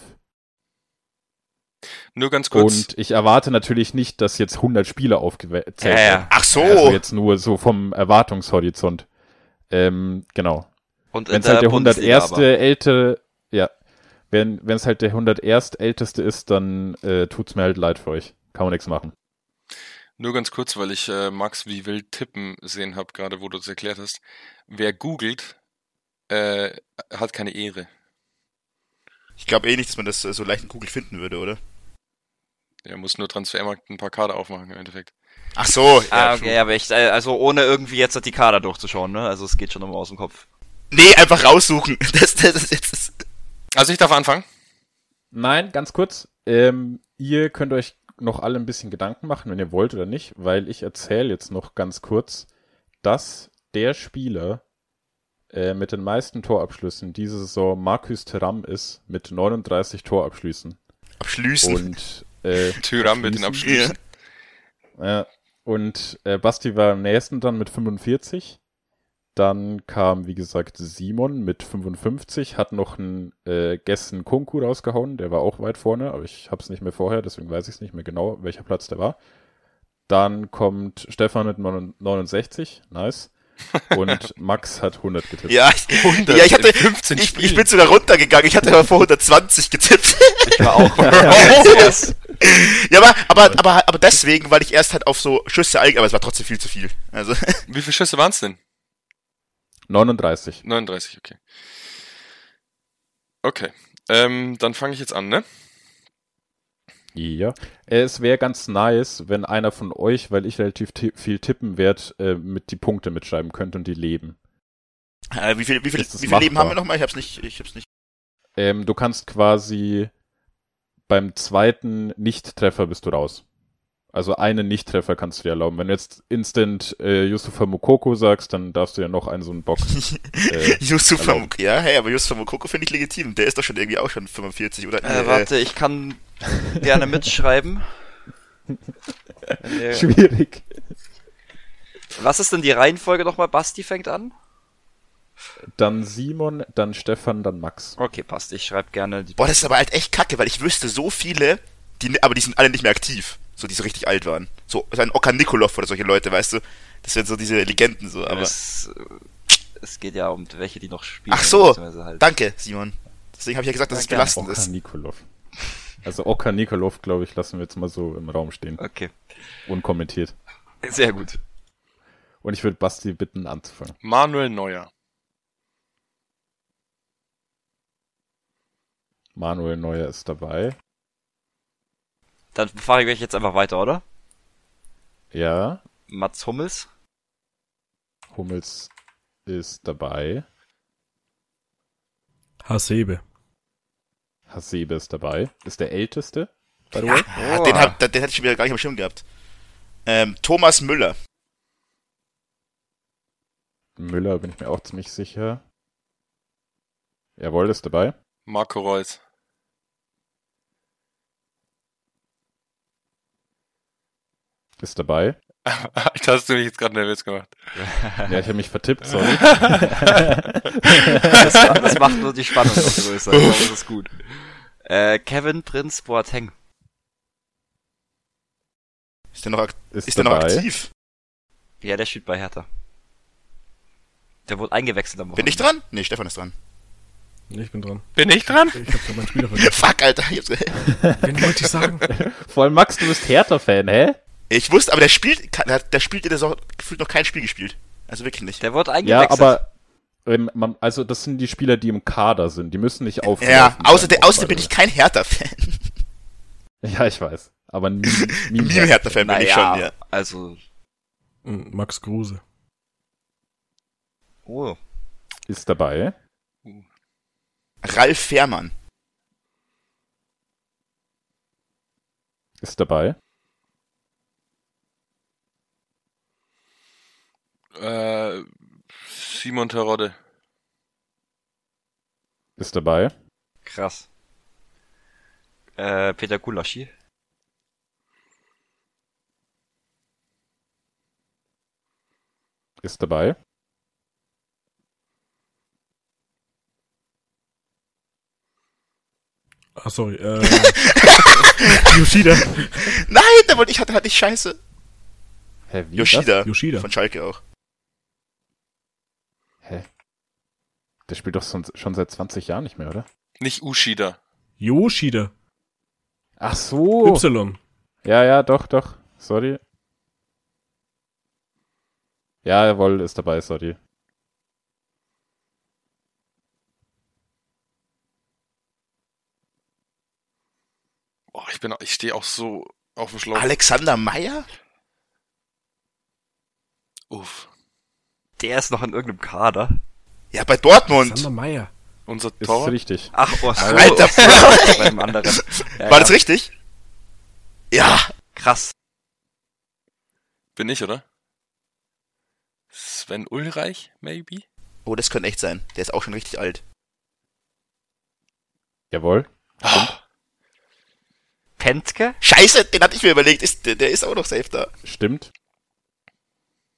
Nur ganz kurz. und ich erwarte natürlich nicht, dass jetzt 100 Spieler aufgezählt werden. Ach so. Also jetzt nur so vom Erwartungshorizont. Ähm, genau. Und Wenn es halt der Bundesliga 101. aber. ältere, ja, wenn wenn es halt der 101. älteste ist, dann äh, tut's mir halt leid für euch. Kann man nichts machen. Nur ganz kurz, weil ich äh, Max wie wild tippen sehen habe, gerade wo du es erklärt hast. Wer googelt, äh, hat keine Ehre. Ich glaube eh nicht, dass man das äh, so leicht in Google finden würde, oder? Er muss nur Transfermarkt ein paar Kader aufmachen im Endeffekt. Ach so, ja. Ah, okay, aber ich, äh, also ohne irgendwie jetzt die Kader durchzuschauen, ne? Also es geht schon immer aus dem Kopf. Nee, einfach raussuchen. Das, das, das, das. Also ich darf anfangen. Nein, ganz kurz. Ähm, ihr könnt euch noch alle ein bisschen Gedanken machen, wenn ihr wollt oder nicht, weil ich erzähle jetzt noch ganz kurz, dass der Spieler äh, mit den meisten Torabschlüssen diese Saison Markus Thuram ist mit 39 Torabschlüssen. Abschließen. Und äh, Thuram mit den Abschlüssen. Ja. Und äh, Basti war am nächsten dann mit 45. Dann kam, wie gesagt, Simon mit 55, hat noch einen äh, Gessen Kunku rausgehauen, der war auch weit vorne, aber ich habe es nicht mehr vorher, deswegen weiß ich es nicht mehr genau, welcher Platz der war. Dann kommt Stefan mit 69, nice. Und Max hat 100 getippt. Ja, ich, 100 ja, ich hatte 15 ich, ich, bin sogar runtergegangen. Ich hatte aber vor 120 getippt. Ich war auch. ja, aber, aber, aber, aber deswegen, weil ich erst halt auf so Schüsse eingegangen, aber es war trotzdem viel zu viel. Also. Wie viele Schüsse waren es denn? 39. 39, okay. Okay. Ähm, dann fange ich jetzt an, ne? Ja. Es wäre ganz nice, wenn einer von euch, weil ich relativ viel tippen werde, äh, mit die Punkte mitschreiben könnte und die Leben. Äh, wie viel, wie viel, wie viel Leben haben wir nochmal? Ich hab's nicht, ich hab's nicht. Ähm, du kannst quasi beim zweiten Nicht-Treffer bist du raus. Also einen Nicht-Treffer kannst du dir erlauben. Wenn du jetzt instant äh, Yusufa Mukoko sagst, dann darfst du ja noch einen so einen Bock. Äh, Yusufa Mukoko, ja, hey, aber Yusufa Mukoko finde ich legitim. Der ist doch schon irgendwie auch schon 45 oder. Äh, äh, warte, ich kann gerne mitschreiben. Schwierig. Was ist denn die Reihenfolge nochmal? Basti fängt an? Dann Simon, dann Stefan, dann Max. Okay, passt. Ich schreibe gerne die. Boah, das ist aber halt echt kacke, weil ich wüsste so viele, die, aber die sind alle nicht mehr aktiv. So, die so richtig alt waren. So, so ein Okan Nikolov oder solche Leute, weißt du? Das sind so diese Legenden, so, aber. Es, es geht ja um welche, die noch spielen. Ach so! Halt. Danke, Simon. Deswegen habe ich ja gesagt, dass es belastend Okan ist. Nikolov. Also Okan Nikolov, glaube ich, lassen wir jetzt mal so im Raum stehen. Okay. Unkommentiert. Sehr gut. Und ich würde Basti bitten anzufangen. Manuel Neuer. Manuel Neuer ist dabei. Dann fahre ich jetzt einfach weiter, oder? Ja. Mats Hummels. Hummels ist dabei. Hasebe. Hasebe ist dabei. Ist der älteste. By the way. Ja, oh. den, hab, den, den hätte ich wieder gar nicht am Schirm gehabt. Ähm, Thomas Müller. Müller bin ich mir auch ziemlich sicher. Jawohl, ist dabei. Marco Reus. Ist dabei. das hast du mich jetzt gerade nervös gemacht. ja, ich habe mich vertippt, sorry. das, das, macht nur die Spannung noch größer. Das ist gut. Äh, Kevin Prinz Boateng. Ist der noch, ak ist ist der noch aktiv? Ja, der spielt bei Hertha. Der wurde eingewechselt am Wochenende. Bin ich dran? Nee, Stefan ist dran. Ich bin dran. Bin ich dran? Ich hab meinen Spieler vergessen. Fuck, Alter. Wen wollte ich sagen? Vor allem Max, du bist Hertha-Fan, hä? Ich wusste, aber der spielt, der spielt in der Saison gefühlt noch kein Spiel gespielt. Also wirklich nicht. Der wurde eingewechselt. Ja, aber ähm, man, also das sind die Spieler, die im Kader sind. Die müssen nicht auflaufen. Ja, außerdem, außerdem bin ich kein Hertha-Fan. Ja, ich weiß. Aber nie, nie, nie Hertha-Fan bin ich schon, ja. Also. Hm, Max Kruse. Oh. Ist dabei. Ralf Fährmann. Ist dabei. Äh, Simon Terodde. Ist dabei. Krass. Äh, Peter Gulaschi. Ist dabei. Ah, sorry, äh. Yoshida. Nein, da wollte ich hatte halt nicht scheiße. Hä, wie Yoshida. Das? Yoshida. Von Schalke auch. Hä? Der spielt doch schon seit 20 Jahren nicht mehr, oder? Nicht Ushida. Yoshida. Ach so. Y. Ja, ja, doch, doch. Sorry. Ja, jawohl, ist dabei, sorry. Ich ich bin, ich stehe auch so auf dem Schlauch. Alexander Meyer? Uff. Der ist noch in irgendeinem Kader. Ja, bei Dortmund. Sander Meier. Unser Ist Torwart. richtig. Ach, oh, so. Alter, beim anderen. Ja, War ja. das richtig? Ja. Krass. Bin ich, oder? Sven Ulreich, maybe? Oh, das könnte echt sein. Der ist auch schon richtig alt. Jawohl. Pentke? Scheiße, den hatte ich mir überlegt. Ist, der, der ist auch noch safe da. Stimmt.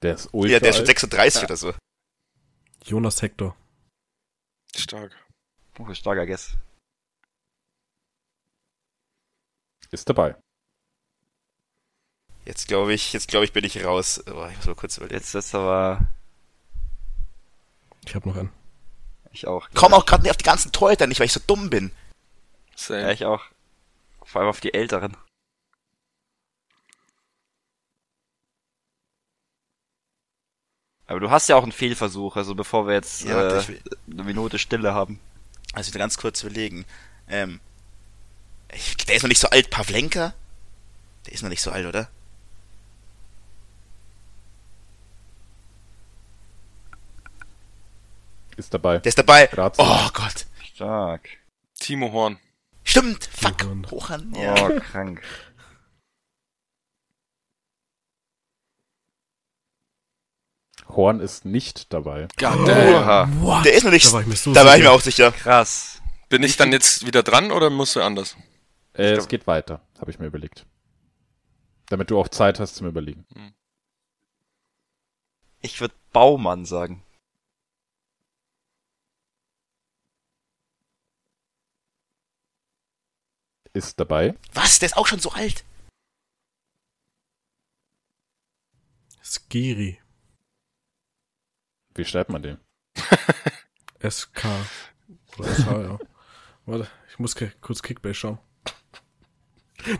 Der ist ultra Ja, der ist schon alt. 36 oder so. Jonas Hector. Stark. Oh, starker Guess. Ist dabei. Jetzt glaube ich, jetzt glaube ich, bin ich raus. Oh, ich muss mal kurz überlegen. Jetzt ist aber Ich habe noch einen. Ich auch. Komm auch gerade nicht auf die ganzen Torhüter nicht, weil ich so dumm bin. Same. Ja, ich auch. Vor allem auf die Älteren. Aber du hast ja auch einen Fehlversuch, also bevor wir jetzt Ja, äh, will- eine Minute Stille haben. Also wieder ganz kurz überlegen. Ähm, ich, der ist noch nicht so alt, Pavlenka? Der ist noch nicht so alt, oder? Ist dabei. Der ist dabei. Grazie. Oh Gott. Stark. Timo Horn. Stimmt. Fuck. Hochhand. Hochan. Ja. Oh, krank. Horn ist nicht dabei. God damn. Oha. What? Der ist noch nicht. Da war ich mir so da war ich sicher. mir auch sicher. Krass. Bin ich dann jetzt wieder dran oder musst du anders? Äh, es geht weiter, habe ich mir überlegt. Damit du auch Zeit hast zum Überlegen. Ich würde Baumann sagen. Ist dabei. Was? Der ist auch schon so alt. Skiri. Wie schreibt man den? SK. Oder SH, ja. Warte, ich muss kurz Kickbase schauen.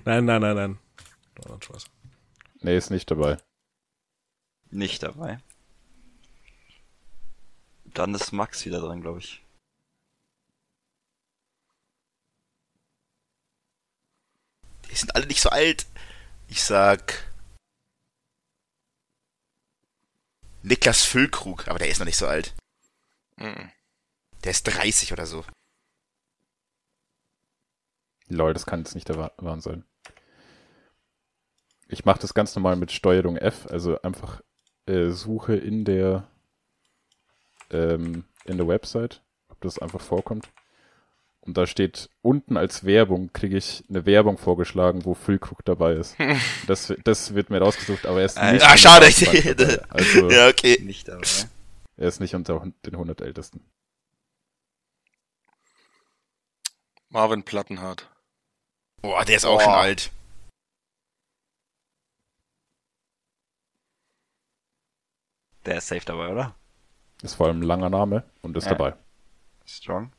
Nein, nein, nein, nein. Ein Spaß. Nee, ist nicht dabei. Nicht dabei. Dann ist Max wieder dran, glaube ich. Die sind alle nicht so alt. Ich sag. Niklas Füllkrug, aber der ist noch nicht so alt. Mhm. Der ist 30 oder so. Lol, das kann jetzt nicht der Wa- Wahn sein. Ich mache das ganz normal mit Steuerung F, also einfach äh, Suche in der ähm, in der Website, ob das einfach vorkommt. Und da steht unten als Werbung, kriege ich eine Werbung vorgeschlagen, wo Füllkrug dabei ist. Das, das wird mir rausgesucht, aber er ist Ah, nicht ah, schade. Also Ja, okay. Nicht dabei. er ist nicht unter den 100 Ältesten. Marvin Plattenhardt. Boah, der ist auch Boah. schon alt. Der ist safe dabei, oder? Ist vor allem ein langer Name und ist Ja. dabei. Strong.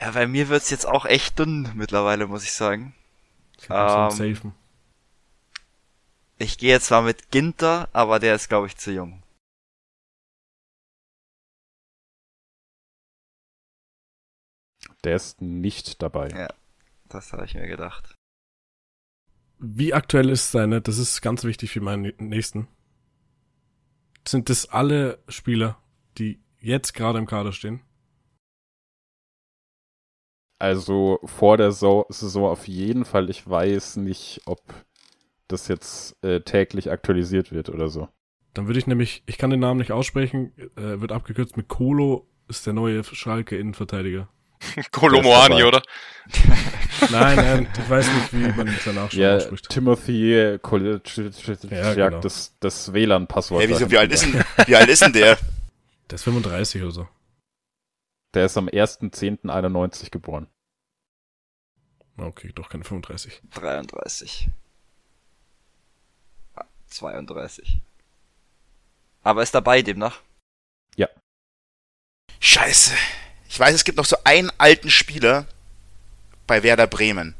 Ja, bei mir wird's jetzt auch echt dünn mittlerweile, muss ich sagen. Ich Ähm. Ich gehe jetzt mal mit Ginter, aber der ist, glaube ich, zu jung. Der ist nicht dabei. Ja. Das habe ich mir gedacht. Wie aktuell ist seine? Das ist ganz wichtig für meinen nächsten. Sind das alle Spieler, die jetzt gerade im Kader stehen? Also vor der Saison auf jeden Fall. Ich weiß nicht, ob das jetzt äh, täglich aktualisiert wird oder so. Dann würde ich nämlich, ich kann den Namen nicht aussprechen, äh, wird abgekürzt mit Kolo, ist der neue Schalke Innenvertediger. Kolomoani, dabei. oder? Nein, nein, ich weiß nicht, wie man danach schon Ja, ausspricht. Timothy Kolitschak, Ja, genau. das, das WLAN-Passwort. Hey, wieso, wie alt ist denn, wie alt ist denn der? Der ist 35 oder so. Der ist am 1.10.91 geboren. Okay, doch keine 35. 33. Ah, 32. Aber ist dabei demnach. Scheiße. Ich weiß, es gibt noch so einen alten Spieler bei Werder Bremen.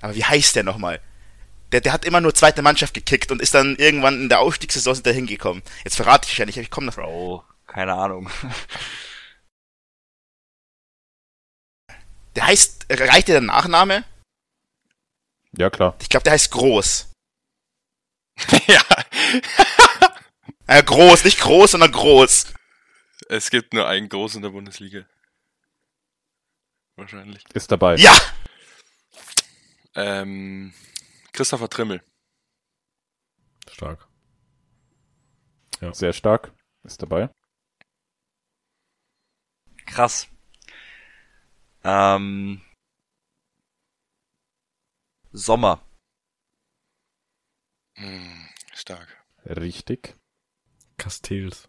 Aber wie heißt der nochmal? Der, der hat immer nur zweite Mannschaft gekickt und ist dann irgendwann in der Aufstiegssaison dahin gekommen. Jetzt verrate ich ja nicht, aber ich komme noch. Bro, keine Ahnung. Der heißt, reicht dir der Nachname? Ja, klar. Ich glaube, der heißt Groß. ja. äh, groß, nicht groß, sondern groß. Es gibt nur einen Groß in der Bundesliga. Wahrscheinlich. Ist dabei. Ja! Ähm, Christopher Trimmel. Stark. Ja. Sehr stark. Ist dabei. Krass. Ähm, Sommer. Hm, stark. Richtig. Castells.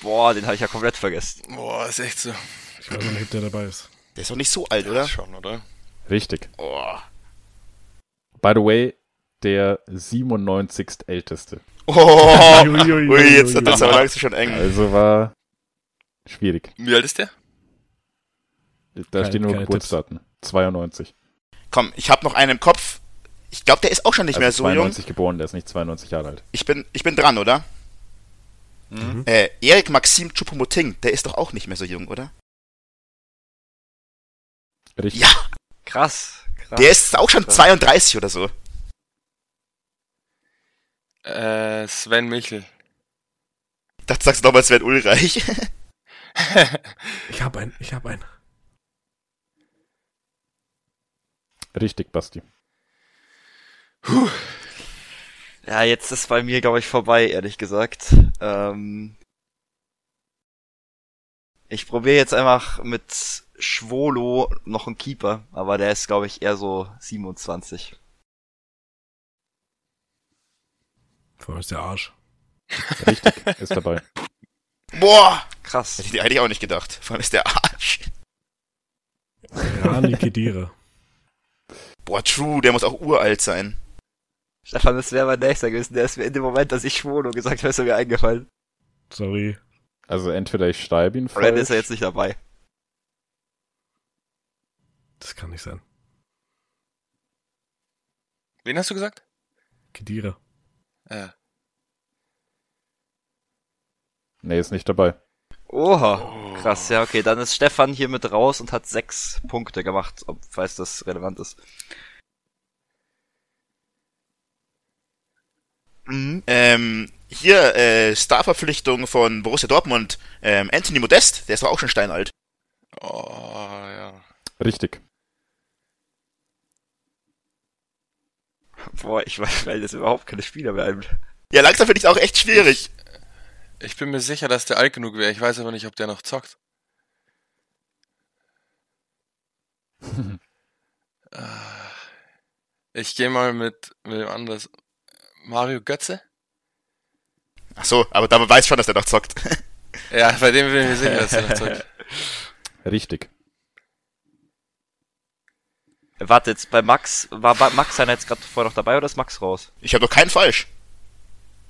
Boah, den habe ich ja komplett vergessen. Boah, ist echt so. Ich weiß nicht, ob der dabei ist. Der ist doch nicht so alt, oder? Schon, oder? Richtig. Oh. By the way, der 97. älteste. Oh, ui, jetzt hat das aber langsam schon eng. Also war schwierig. Wie alt ist der? Da Keine- stehen nur Geburtsdaten. 92. Komm, ich habe noch einen im Kopf. Ich glaube, der ist auch schon nicht also mehr so jung. 92 geboren, der ist nicht 92 Jahre alt. Ich bin, ich bin dran, oder? Mhm. Äh, Erik Maxim Choupo-Moting, der ist doch auch nicht mehr so jung, oder? Richtig. Ja. Krass. krass. Der ist auch schon krass. 32 oder so. Äh, Sven Michel. Ich dachte, du sagst nochmal Sven Ulreich. Ich hab einen, ich hab einen. Richtig, Basti. Ja, jetzt ist bei mir, glaube ich, vorbei, ehrlich gesagt. Ähm, ich probiere jetzt einfach mit Schwolo noch einen Keeper, aber der ist, glaube ich, eher so 27. Vor allem ist der Arsch. Richtig, ist dabei. Boah! Krass. Hätte ich eigentlich auch nicht gedacht. Vor allem ist der Arsch. Rani Kedira. Boah, true, der muss auch uralt sein. Stefan, das wäre mein nächster gewesen. Der ist mir in dem Moment, dass ich Schwolo gesagt habe, ist mir eingefallen. Sorry. Also entweder ich schreibe ihn Oder dann falsch. ist er jetzt nicht dabei. Das kann nicht sein. Wen hast du gesagt? Kedira. Äh, Nee, ist nicht dabei. Oha. Krass, ja, okay. Dann ist Stefan hier mit raus und hat sechs Punkte gemacht, ob, falls das relevant ist. Mhm. Ähm, hier, äh, Starverpflichtung von Borussia Dortmund, ähm, Anthony Modest, der ist doch auch schon steinalt. oh, ja. Richtig. Boah, ich weiß, weil das überhaupt keine Spieler mehr ein. Ja, langsam finde ich es auch echt schwierig. Ich bin mir sicher, dass der alt genug wäre. Ich weiß aber nicht, ob der noch zockt. Ah, ich gehe mal mit, mit dem anders. Mario Götze? Ach so, aber da weiß schon, dass der noch zockt. Ja, bei dem bin ich mir sicher, dass er noch zockt. Richtig. Warte, jetzt bei Max, war Max seiner jetzt gerade vorher noch dabei oder ist Max raus? Ich habe doch keinen falsch.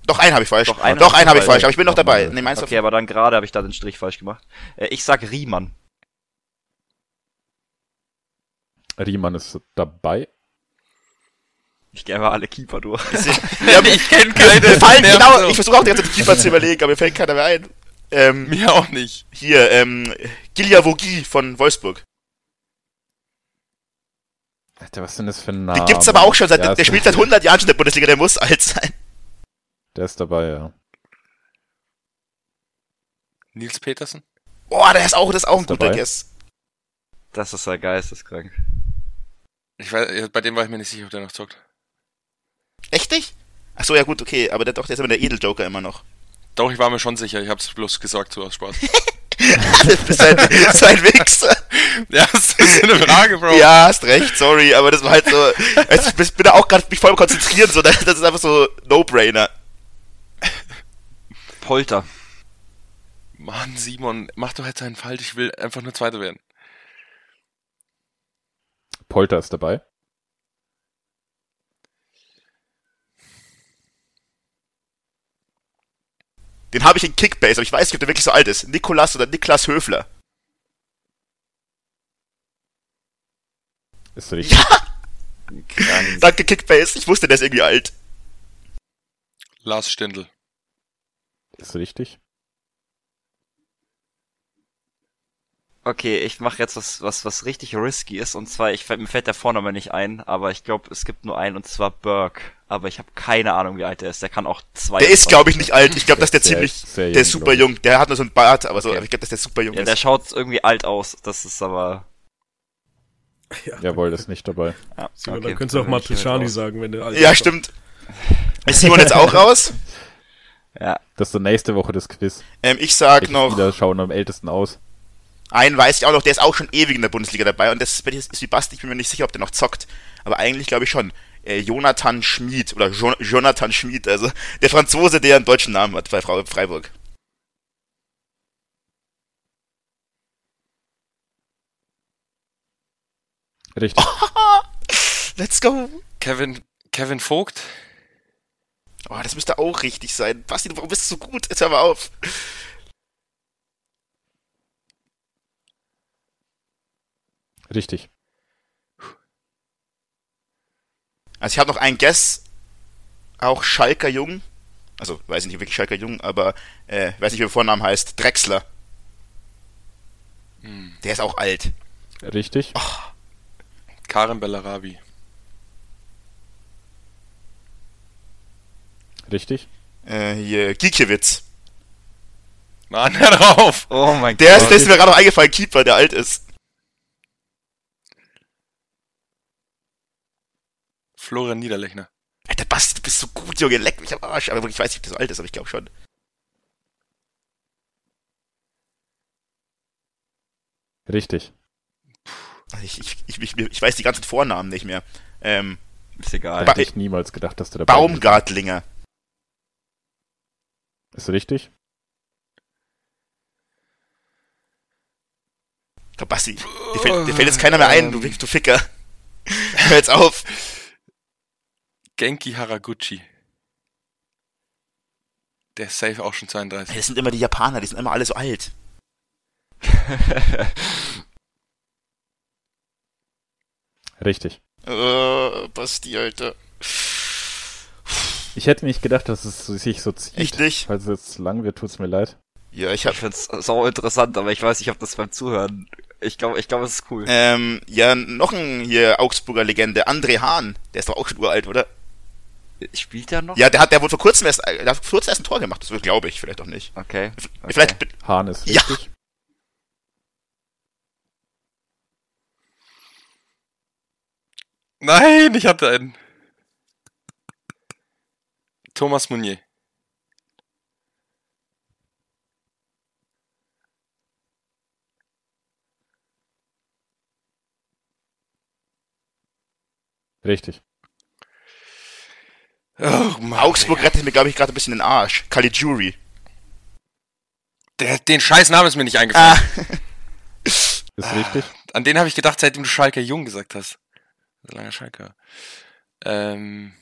Doch, einen habe ich falsch. Doch, einen Doch, einen habe ich falsch, aber ich bin noch dabei. Nee, meinst du? Okay, aber dann gerade habe ich da den Strich falsch gemacht. Äh, ich sag Riemann. Riemann ist dabei. Ich gehe mal alle Keeper durch. Ja, ich kenne keine. mir fallen, mehr genau, so. ich versuche auch die ganze Zeit Keeper zu überlegen, aber mir fällt keiner mehr ein. Ähm, Mir auch nicht. hier, ähm, Gilia Vogie von Wolfsburg. Alter, was sind das für Namen? Den gibt's aber auch schon seit, Ja, der spielt seit 100 Jahren schon in der Bundesliga, der muss alt sein. Der ist dabei, ja. Nils Petersen? Boah, der ist auch, das ist auch ein Ist guter dabei? Guess. Das ist ja geisteskrank. Ich weiß, bei dem war ich mir nicht sicher, ob der noch zockt. Echt nicht? Ach so, ja gut, okay, aber der doch, der ist aber der Edeljoker immer noch. Doch, ich war mir schon sicher. Ich hab's bloß gesagt, so aus Spaß. du bist ein, so ein Wichser. ja, das ist eine Frage, Bro. Ja, hast recht, sorry, aber das war halt so, also ich bin da auch gerade mich voll konzentrieren, so, das ist einfach so No-Brainer. Polter. Mann, Simon, mach doch jetzt einen Fall. Ich will einfach nur Zweiter werden. Polter ist dabei. Den habe ich in Kickbase, aber ich weiß nicht, ob der wirklich so alt ist. Nikolas oder Niklas Höfler. Ist richtig. Ja, danke Kickbase, ich wusste, der ist irgendwie alt. Lars Stindl. Ist richtig. Okay, ich mache jetzt was, was, was richtig risky ist. Und zwar, ich, mir fällt der Vorname nicht ein, aber ich glaube, es gibt nur einen, und zwar Burke. Aber ich habe keine Ahnung, wie alt er ist. Der kann auch zwei. Der ist, glaube ich, nicht alt. Ich glaube, dass der, der ziemlich, der ist super jung. Der hat nur so ein Bart, aber so, okay. ich glaube, dass der super jung ja, ist. Der schaut irgendwie alt aus. Das ist aber. Ja. Jawohl, das ist nicht dabei. Ja, Simon, okay, dann könntest du auch Matuschani sagen, wenn der alt Ja, stimmt. Ist Simon jetzt auch raus? Ja. Das ist so nächste Woche das Quiz. Ähm, ich sag Welche noch. Spieler schauen am ältesten aus. Einen weiß ich auch noch, der ist auch schon ewig in der Bundesliga dabei und das ist wie Basti, ich bin mir nicht sicher, ob der noch zockt. Aber eigentlich glaube ich schon. Äh, Jonathan Schmid oder jo Jonathan Schmid, also der Franzose, der einen deutschen Namen hat bei Freiburg. Richtig. Let's go. Kevin, Kevin Vogt. Oh, das müsste auch richtig sein. Basti, warum bist du so gut? Jetzt hör mal auf. Richtig. Also ich habe noch einen Guess, auch Schalker Jung. Also weiß nicht wirklich Schalker Jung, aber äh, weiß nicht, wie der Vornamen heißt. Drexler. Hm. Der ist auch alt. Richtig. Oh. Karen Bellarabi. Richtig. Äh, hier, Gikiewicz. Mann, hör drauf! Oh mein der Gott. Ist, der ist mir gerade noch eingefallen, Keeper, der alt ist. Florian Niederlechner. Alter Basti, du bist so gut, Junge, leck mich am Arsch. Aber ich weiß nicht, ob der so alt ist, aber ich glaube schon. Richtig. Ich, ich, ich, ich, weiß die ganzen Vornamen nicht mehr. Ähm, ist egal. Hätte ich niemals gedacht, dass du dabei Baumgartlinger. Ist richtig? Komm, Basti, dir fällt, dir fällt jetzt keiner mehr ein, du, du Ficker. Hör jetzt auf. Genki Haraguchi. Der ist safe auch schon 32. Das sind immer die Japaner, die sind immer alle so alt. Richtig. Äh, Basti, Alter. Ich hätte nicht gedacht, dass es sich so zieht. Echt nicht? Falls es jetzt lang wird, tut's mir leid. Ja, ich hab. Ich find's sau interessant, aber ich weiß nicht, ob das beim Zuhören. Ich glaube, ich glaube, es ist cool. Ähm, ja, noch ein hier Augsburger Legende, André Hahn. Der ist doch auch schon uralt, oder? Spielt der noch? Ja, der hat, der wurde vor kurzem erst, der hat vor kurzem erst ein Tor gemacht. Das glaube ich, vielleicht auch nicht. Okay. okay. Vielleicht. Hahn ist richtig. Ja. Nein, ich hatte einen. Thomas Meunier. Richtig. Oh, Mann, Augsburg Ey. rettet mir, glaube ich, gerade ein bisschen den Arsch. Caligiuri. Der, den scheiß Namen ist mir nicht eingefallen. Ah. ist richtig. An den habe ich gedacht, seitdem du Schalke Jung gesagt hast. Langer Schalke. Ähm.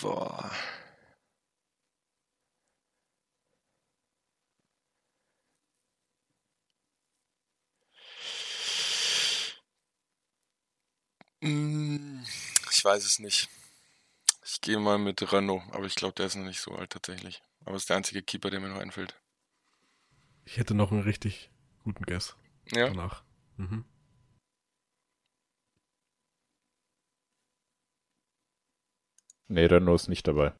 Boah. Hm, ich weiß es nicht. Ich gehe mal mit Renault, aber ich glaube, der ist noch nicht so alt tatsächlich. Aber ist der einzige Keeper, der mir noch einfällt. Ich hätte noch einen richtig guten Guess. Ja. Danach. Mhm. Nee, Renault ist nicht dabei.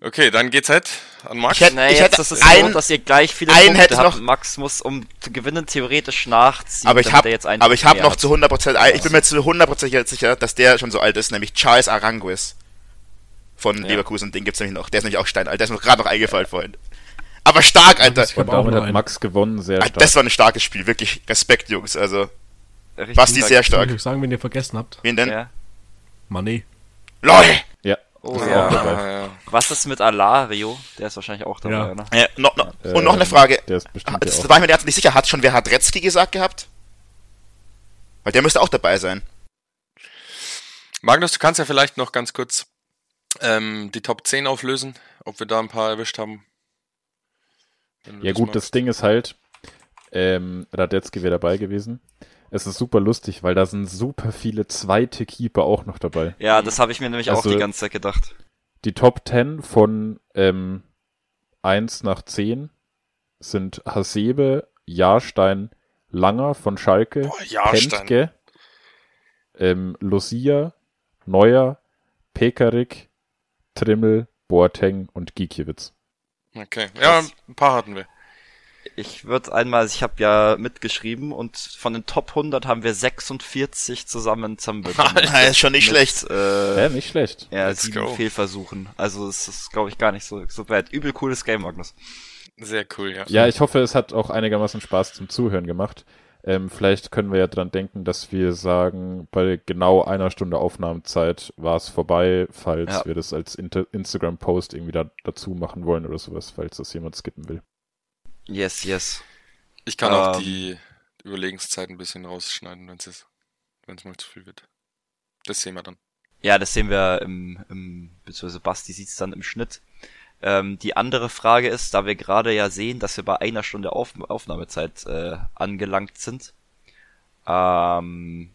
Okay, dann geht's halt an Max. Ich hätte, nee, ich hätte das ist ein, so, dass ihr gleich viele einen Punkte habt. Noch, Max muss, um zu gewinnen, theoretisch nachziehen. Aber ich habe aber ich habe noch zu 100%, ich bin mir zu 100% sicher, dass der schon so alt ist, nämlich Charles Aranguis von ja. Leverkusen. Den gibt's nämlich noch. Der ist nämlich auch steinalt. Der ist mir gerade noch eingefallen vorhin. Aber stark, Alter. Und damit hat Max gewonnen, sehr stark. Das war ein starkes Spiel, wirklich Respekt, Jungs. Also, Richtig Basti sehr stark. Ich sagen, wenn ihr vergessen habt. Wen denn? Ja. Mané. LOL! Oh, ja. ja. Was ist mit Alario? Der ist wahrscheinlich auch dabei, ja. ne? Ja, no, no. Äh, Und noch eine Frage. Der ist bestimmt das war ich mir jetzt nicht sicher. Hat schon wer Hadretzky gesagt gehabt? Weil der müsste auch dabei sein. Magnus, du kannst ja vielleicht noch ganz kurz ähm, die Top 10 auflösen, ob wir da ein paar erwischt haben. Ja gut, magst. das Ding ist halt, ähm, Radetzky wäre dabei gewesen. Es ist super lustig, weil da sind super viele zweite Keeper auch noch dabei. Ja, das habe ich mir nämlich also, auch die ganze Zeit gedacht. Die Top 10 von ähm, 1 nach 10 sind Hasebe, Jahrstein, Langer von Schalke, Boah, Jahrstein. Pentke, ähm, Lucia, Neuer, Pekarik, Trimmel, Boateng und Gikiewicz. Okay. Ja, ein paar hatten wir. Ich würde einmal, ich habe ja mitgeschrieben und von den Top 100 haben wir 46 zusammen zusammenbekommen. Ah, ist schon nicht schlecht. Mit, äh, Ja, nicht schlecht. ja, Let's sieben go. Fehlversuchen. Also es ist, glaube ich, gar nicht so, so bad. Übel cooles Game, Magnus. Sehr cool, ja. Ja, ich hoffe, es hat auch einigermaßen Spaß zum Zuhören gemacht. Ähm, vielleicht können wir ja dran denken, dass wir sagen, bei genau einer Stunde Aufnahmezeit war es vorbei, falls Ja. wir das als Inter Instagram-Post irgendwie da, dazu machen wollen oder sowas, falls das jemand skippen will. Yes, yes. Ich kann auch Ähm. die Überlegenszeit ein bisschen rausschneiden, wenn es es mal zu viel wird. Das sehen wir dann. Ja, das sehen wir im, im beziehungsweise Basti sieht's dann im Schnitt. Ähm, die andere Frage ist, da wir gerade ja sehen, dass wir bei einer Stunde Auf Aufnahmezeit äh, angelangt sind, ähm,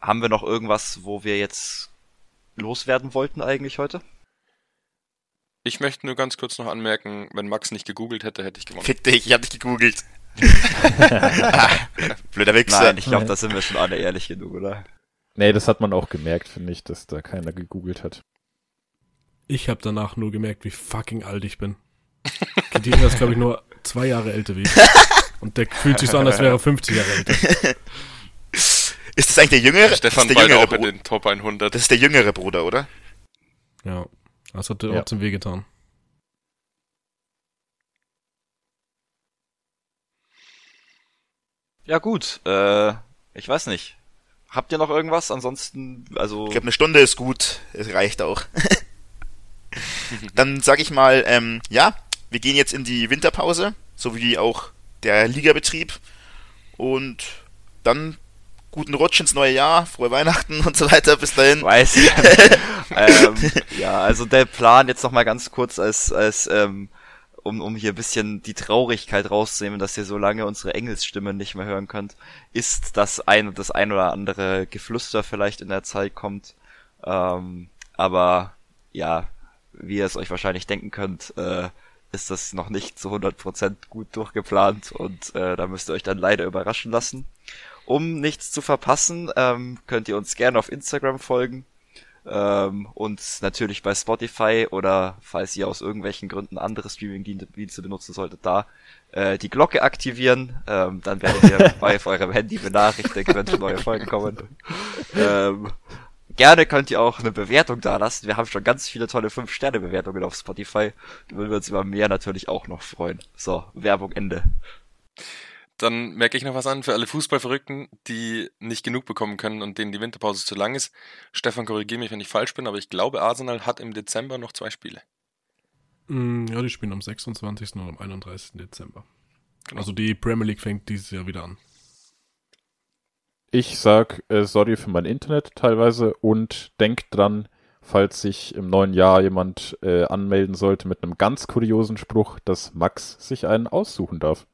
haben wir noch irgendwas, wo wir jetzt loswerden wollten eigentlich heute? Ich möchte nur ganz kurz noch anmerken, wenn Max nicht gegoogelt hätte, hätte ich gewonnen. Fick dich, ich hab dich gegoogelt. Blöder Wichser. Nein, ich glaube, da sind wir schon alle ehrlich genug, oder? Nee, das hat man auch gemerkt, finde ich, dass da keiner gegoogelt hat. Ich habe danach nur gemerkt, wie fucking alt ich bin. Kedira ist, glaube ich, nur zwei Jahre älter wie ich. Und der fühlt sich so an, als wäre er 50 Jahre älter. Ist das eigentlich der jüngere? Stefan ist der jüngere auch in den Top 100. Das ist der jüngere Bruder, oder? Ja. Das hat dir Ja. trotzdem wehgetan. Ja gut, äh, ich weiß nicht. Habt ihr noch irgendwas? Ansonsten, also Ich glaube, eine Stunde ist gut. Es reicht auch. Dann sag ich mal, ähm, ja, wir gehen jetzt in die Winterpause, so wie auch der Ligabetrieb. Und dann guten Rutsch ins neue Jahr, frohe Weihnachten und so weiter. Bis dahin. weiß ich. ähm, ja, also der Plan jetzt noch mal ganz kurz als als ähm, um um hier ein bisschen die Traurigkeit rauszunehmen, dass ihr so lange unsere Engelsstimme nicht mehr hören könnt, ist, dass ein das ein oder andere Geflüster vielleicht in der Zeit kommt. Ähm, aber ja, wie ihr es euch wahrscheinlich denken könnt, äh, ist das noch nicht zu 100% gut durchgeplant und äh, da müsst ihr euch dann leider überraschen lassen. Um nichts zu verpassen, ähm, könnt ihr uns gerne auf Instagram folgen ähm, und natürlich bei Spotify oder falls ihr aus irgendwelchen Gründen andere Streaming-Dienste benutzen solltet, da äh, die Glocke aktivieren. Ähm, dann werdet ihr bei eurem Handy benachrichtigt, wenn neue Folgen kommen. Ähm, gerne könnt ihr auch eine Bewertung da lassen. Wir haben schon ganz viele tolle 5-Sterne-Bewertungen auf Spotify. Da würden wir uns über mehr natürlich auch noch freuen. So, Werbung Ende. Dann merke ich noch was an für alle Fußballverrückten, die nicht genug bekommen können und denen die Winterpause zu lang ist. Stefan, korrigiere mich, wenn ich falsch bin, aber ich glaube, Arsenal hat im Dezember noch zwei Spiele. Mm, Ja, die spielen am 26. und am 31. Dezember. Genau. Also die Premier League fängt dieses Jahr wieder an. Ich sag äh, sorry für mein Internet teilweise und denkt dran, falls sich im neuen Jahr jemand äh, anmelden sollte mit einem ganz kuriosen Spruch, dass Max sich einen aussuchen darf.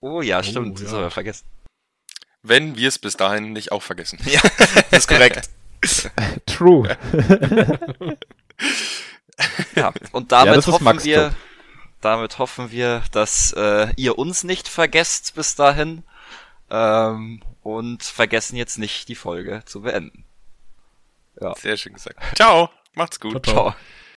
Oh ja, Oh, stimmt. Das ja. haben wir vergessen. Wenn wir es bis dahin nicht auch vergessen. Ja, das ist korrekt. True. Ja, und damit Ja, das hoffen wir, damit hoffen wir, dass äh, ihr uns nicht vergesst bis dahin ähm, und vergessen jetzt nicht die Folge zu beenden. Sehr schön gesagt. Ciao, macht's gut. Ciao, ciao. Ciao.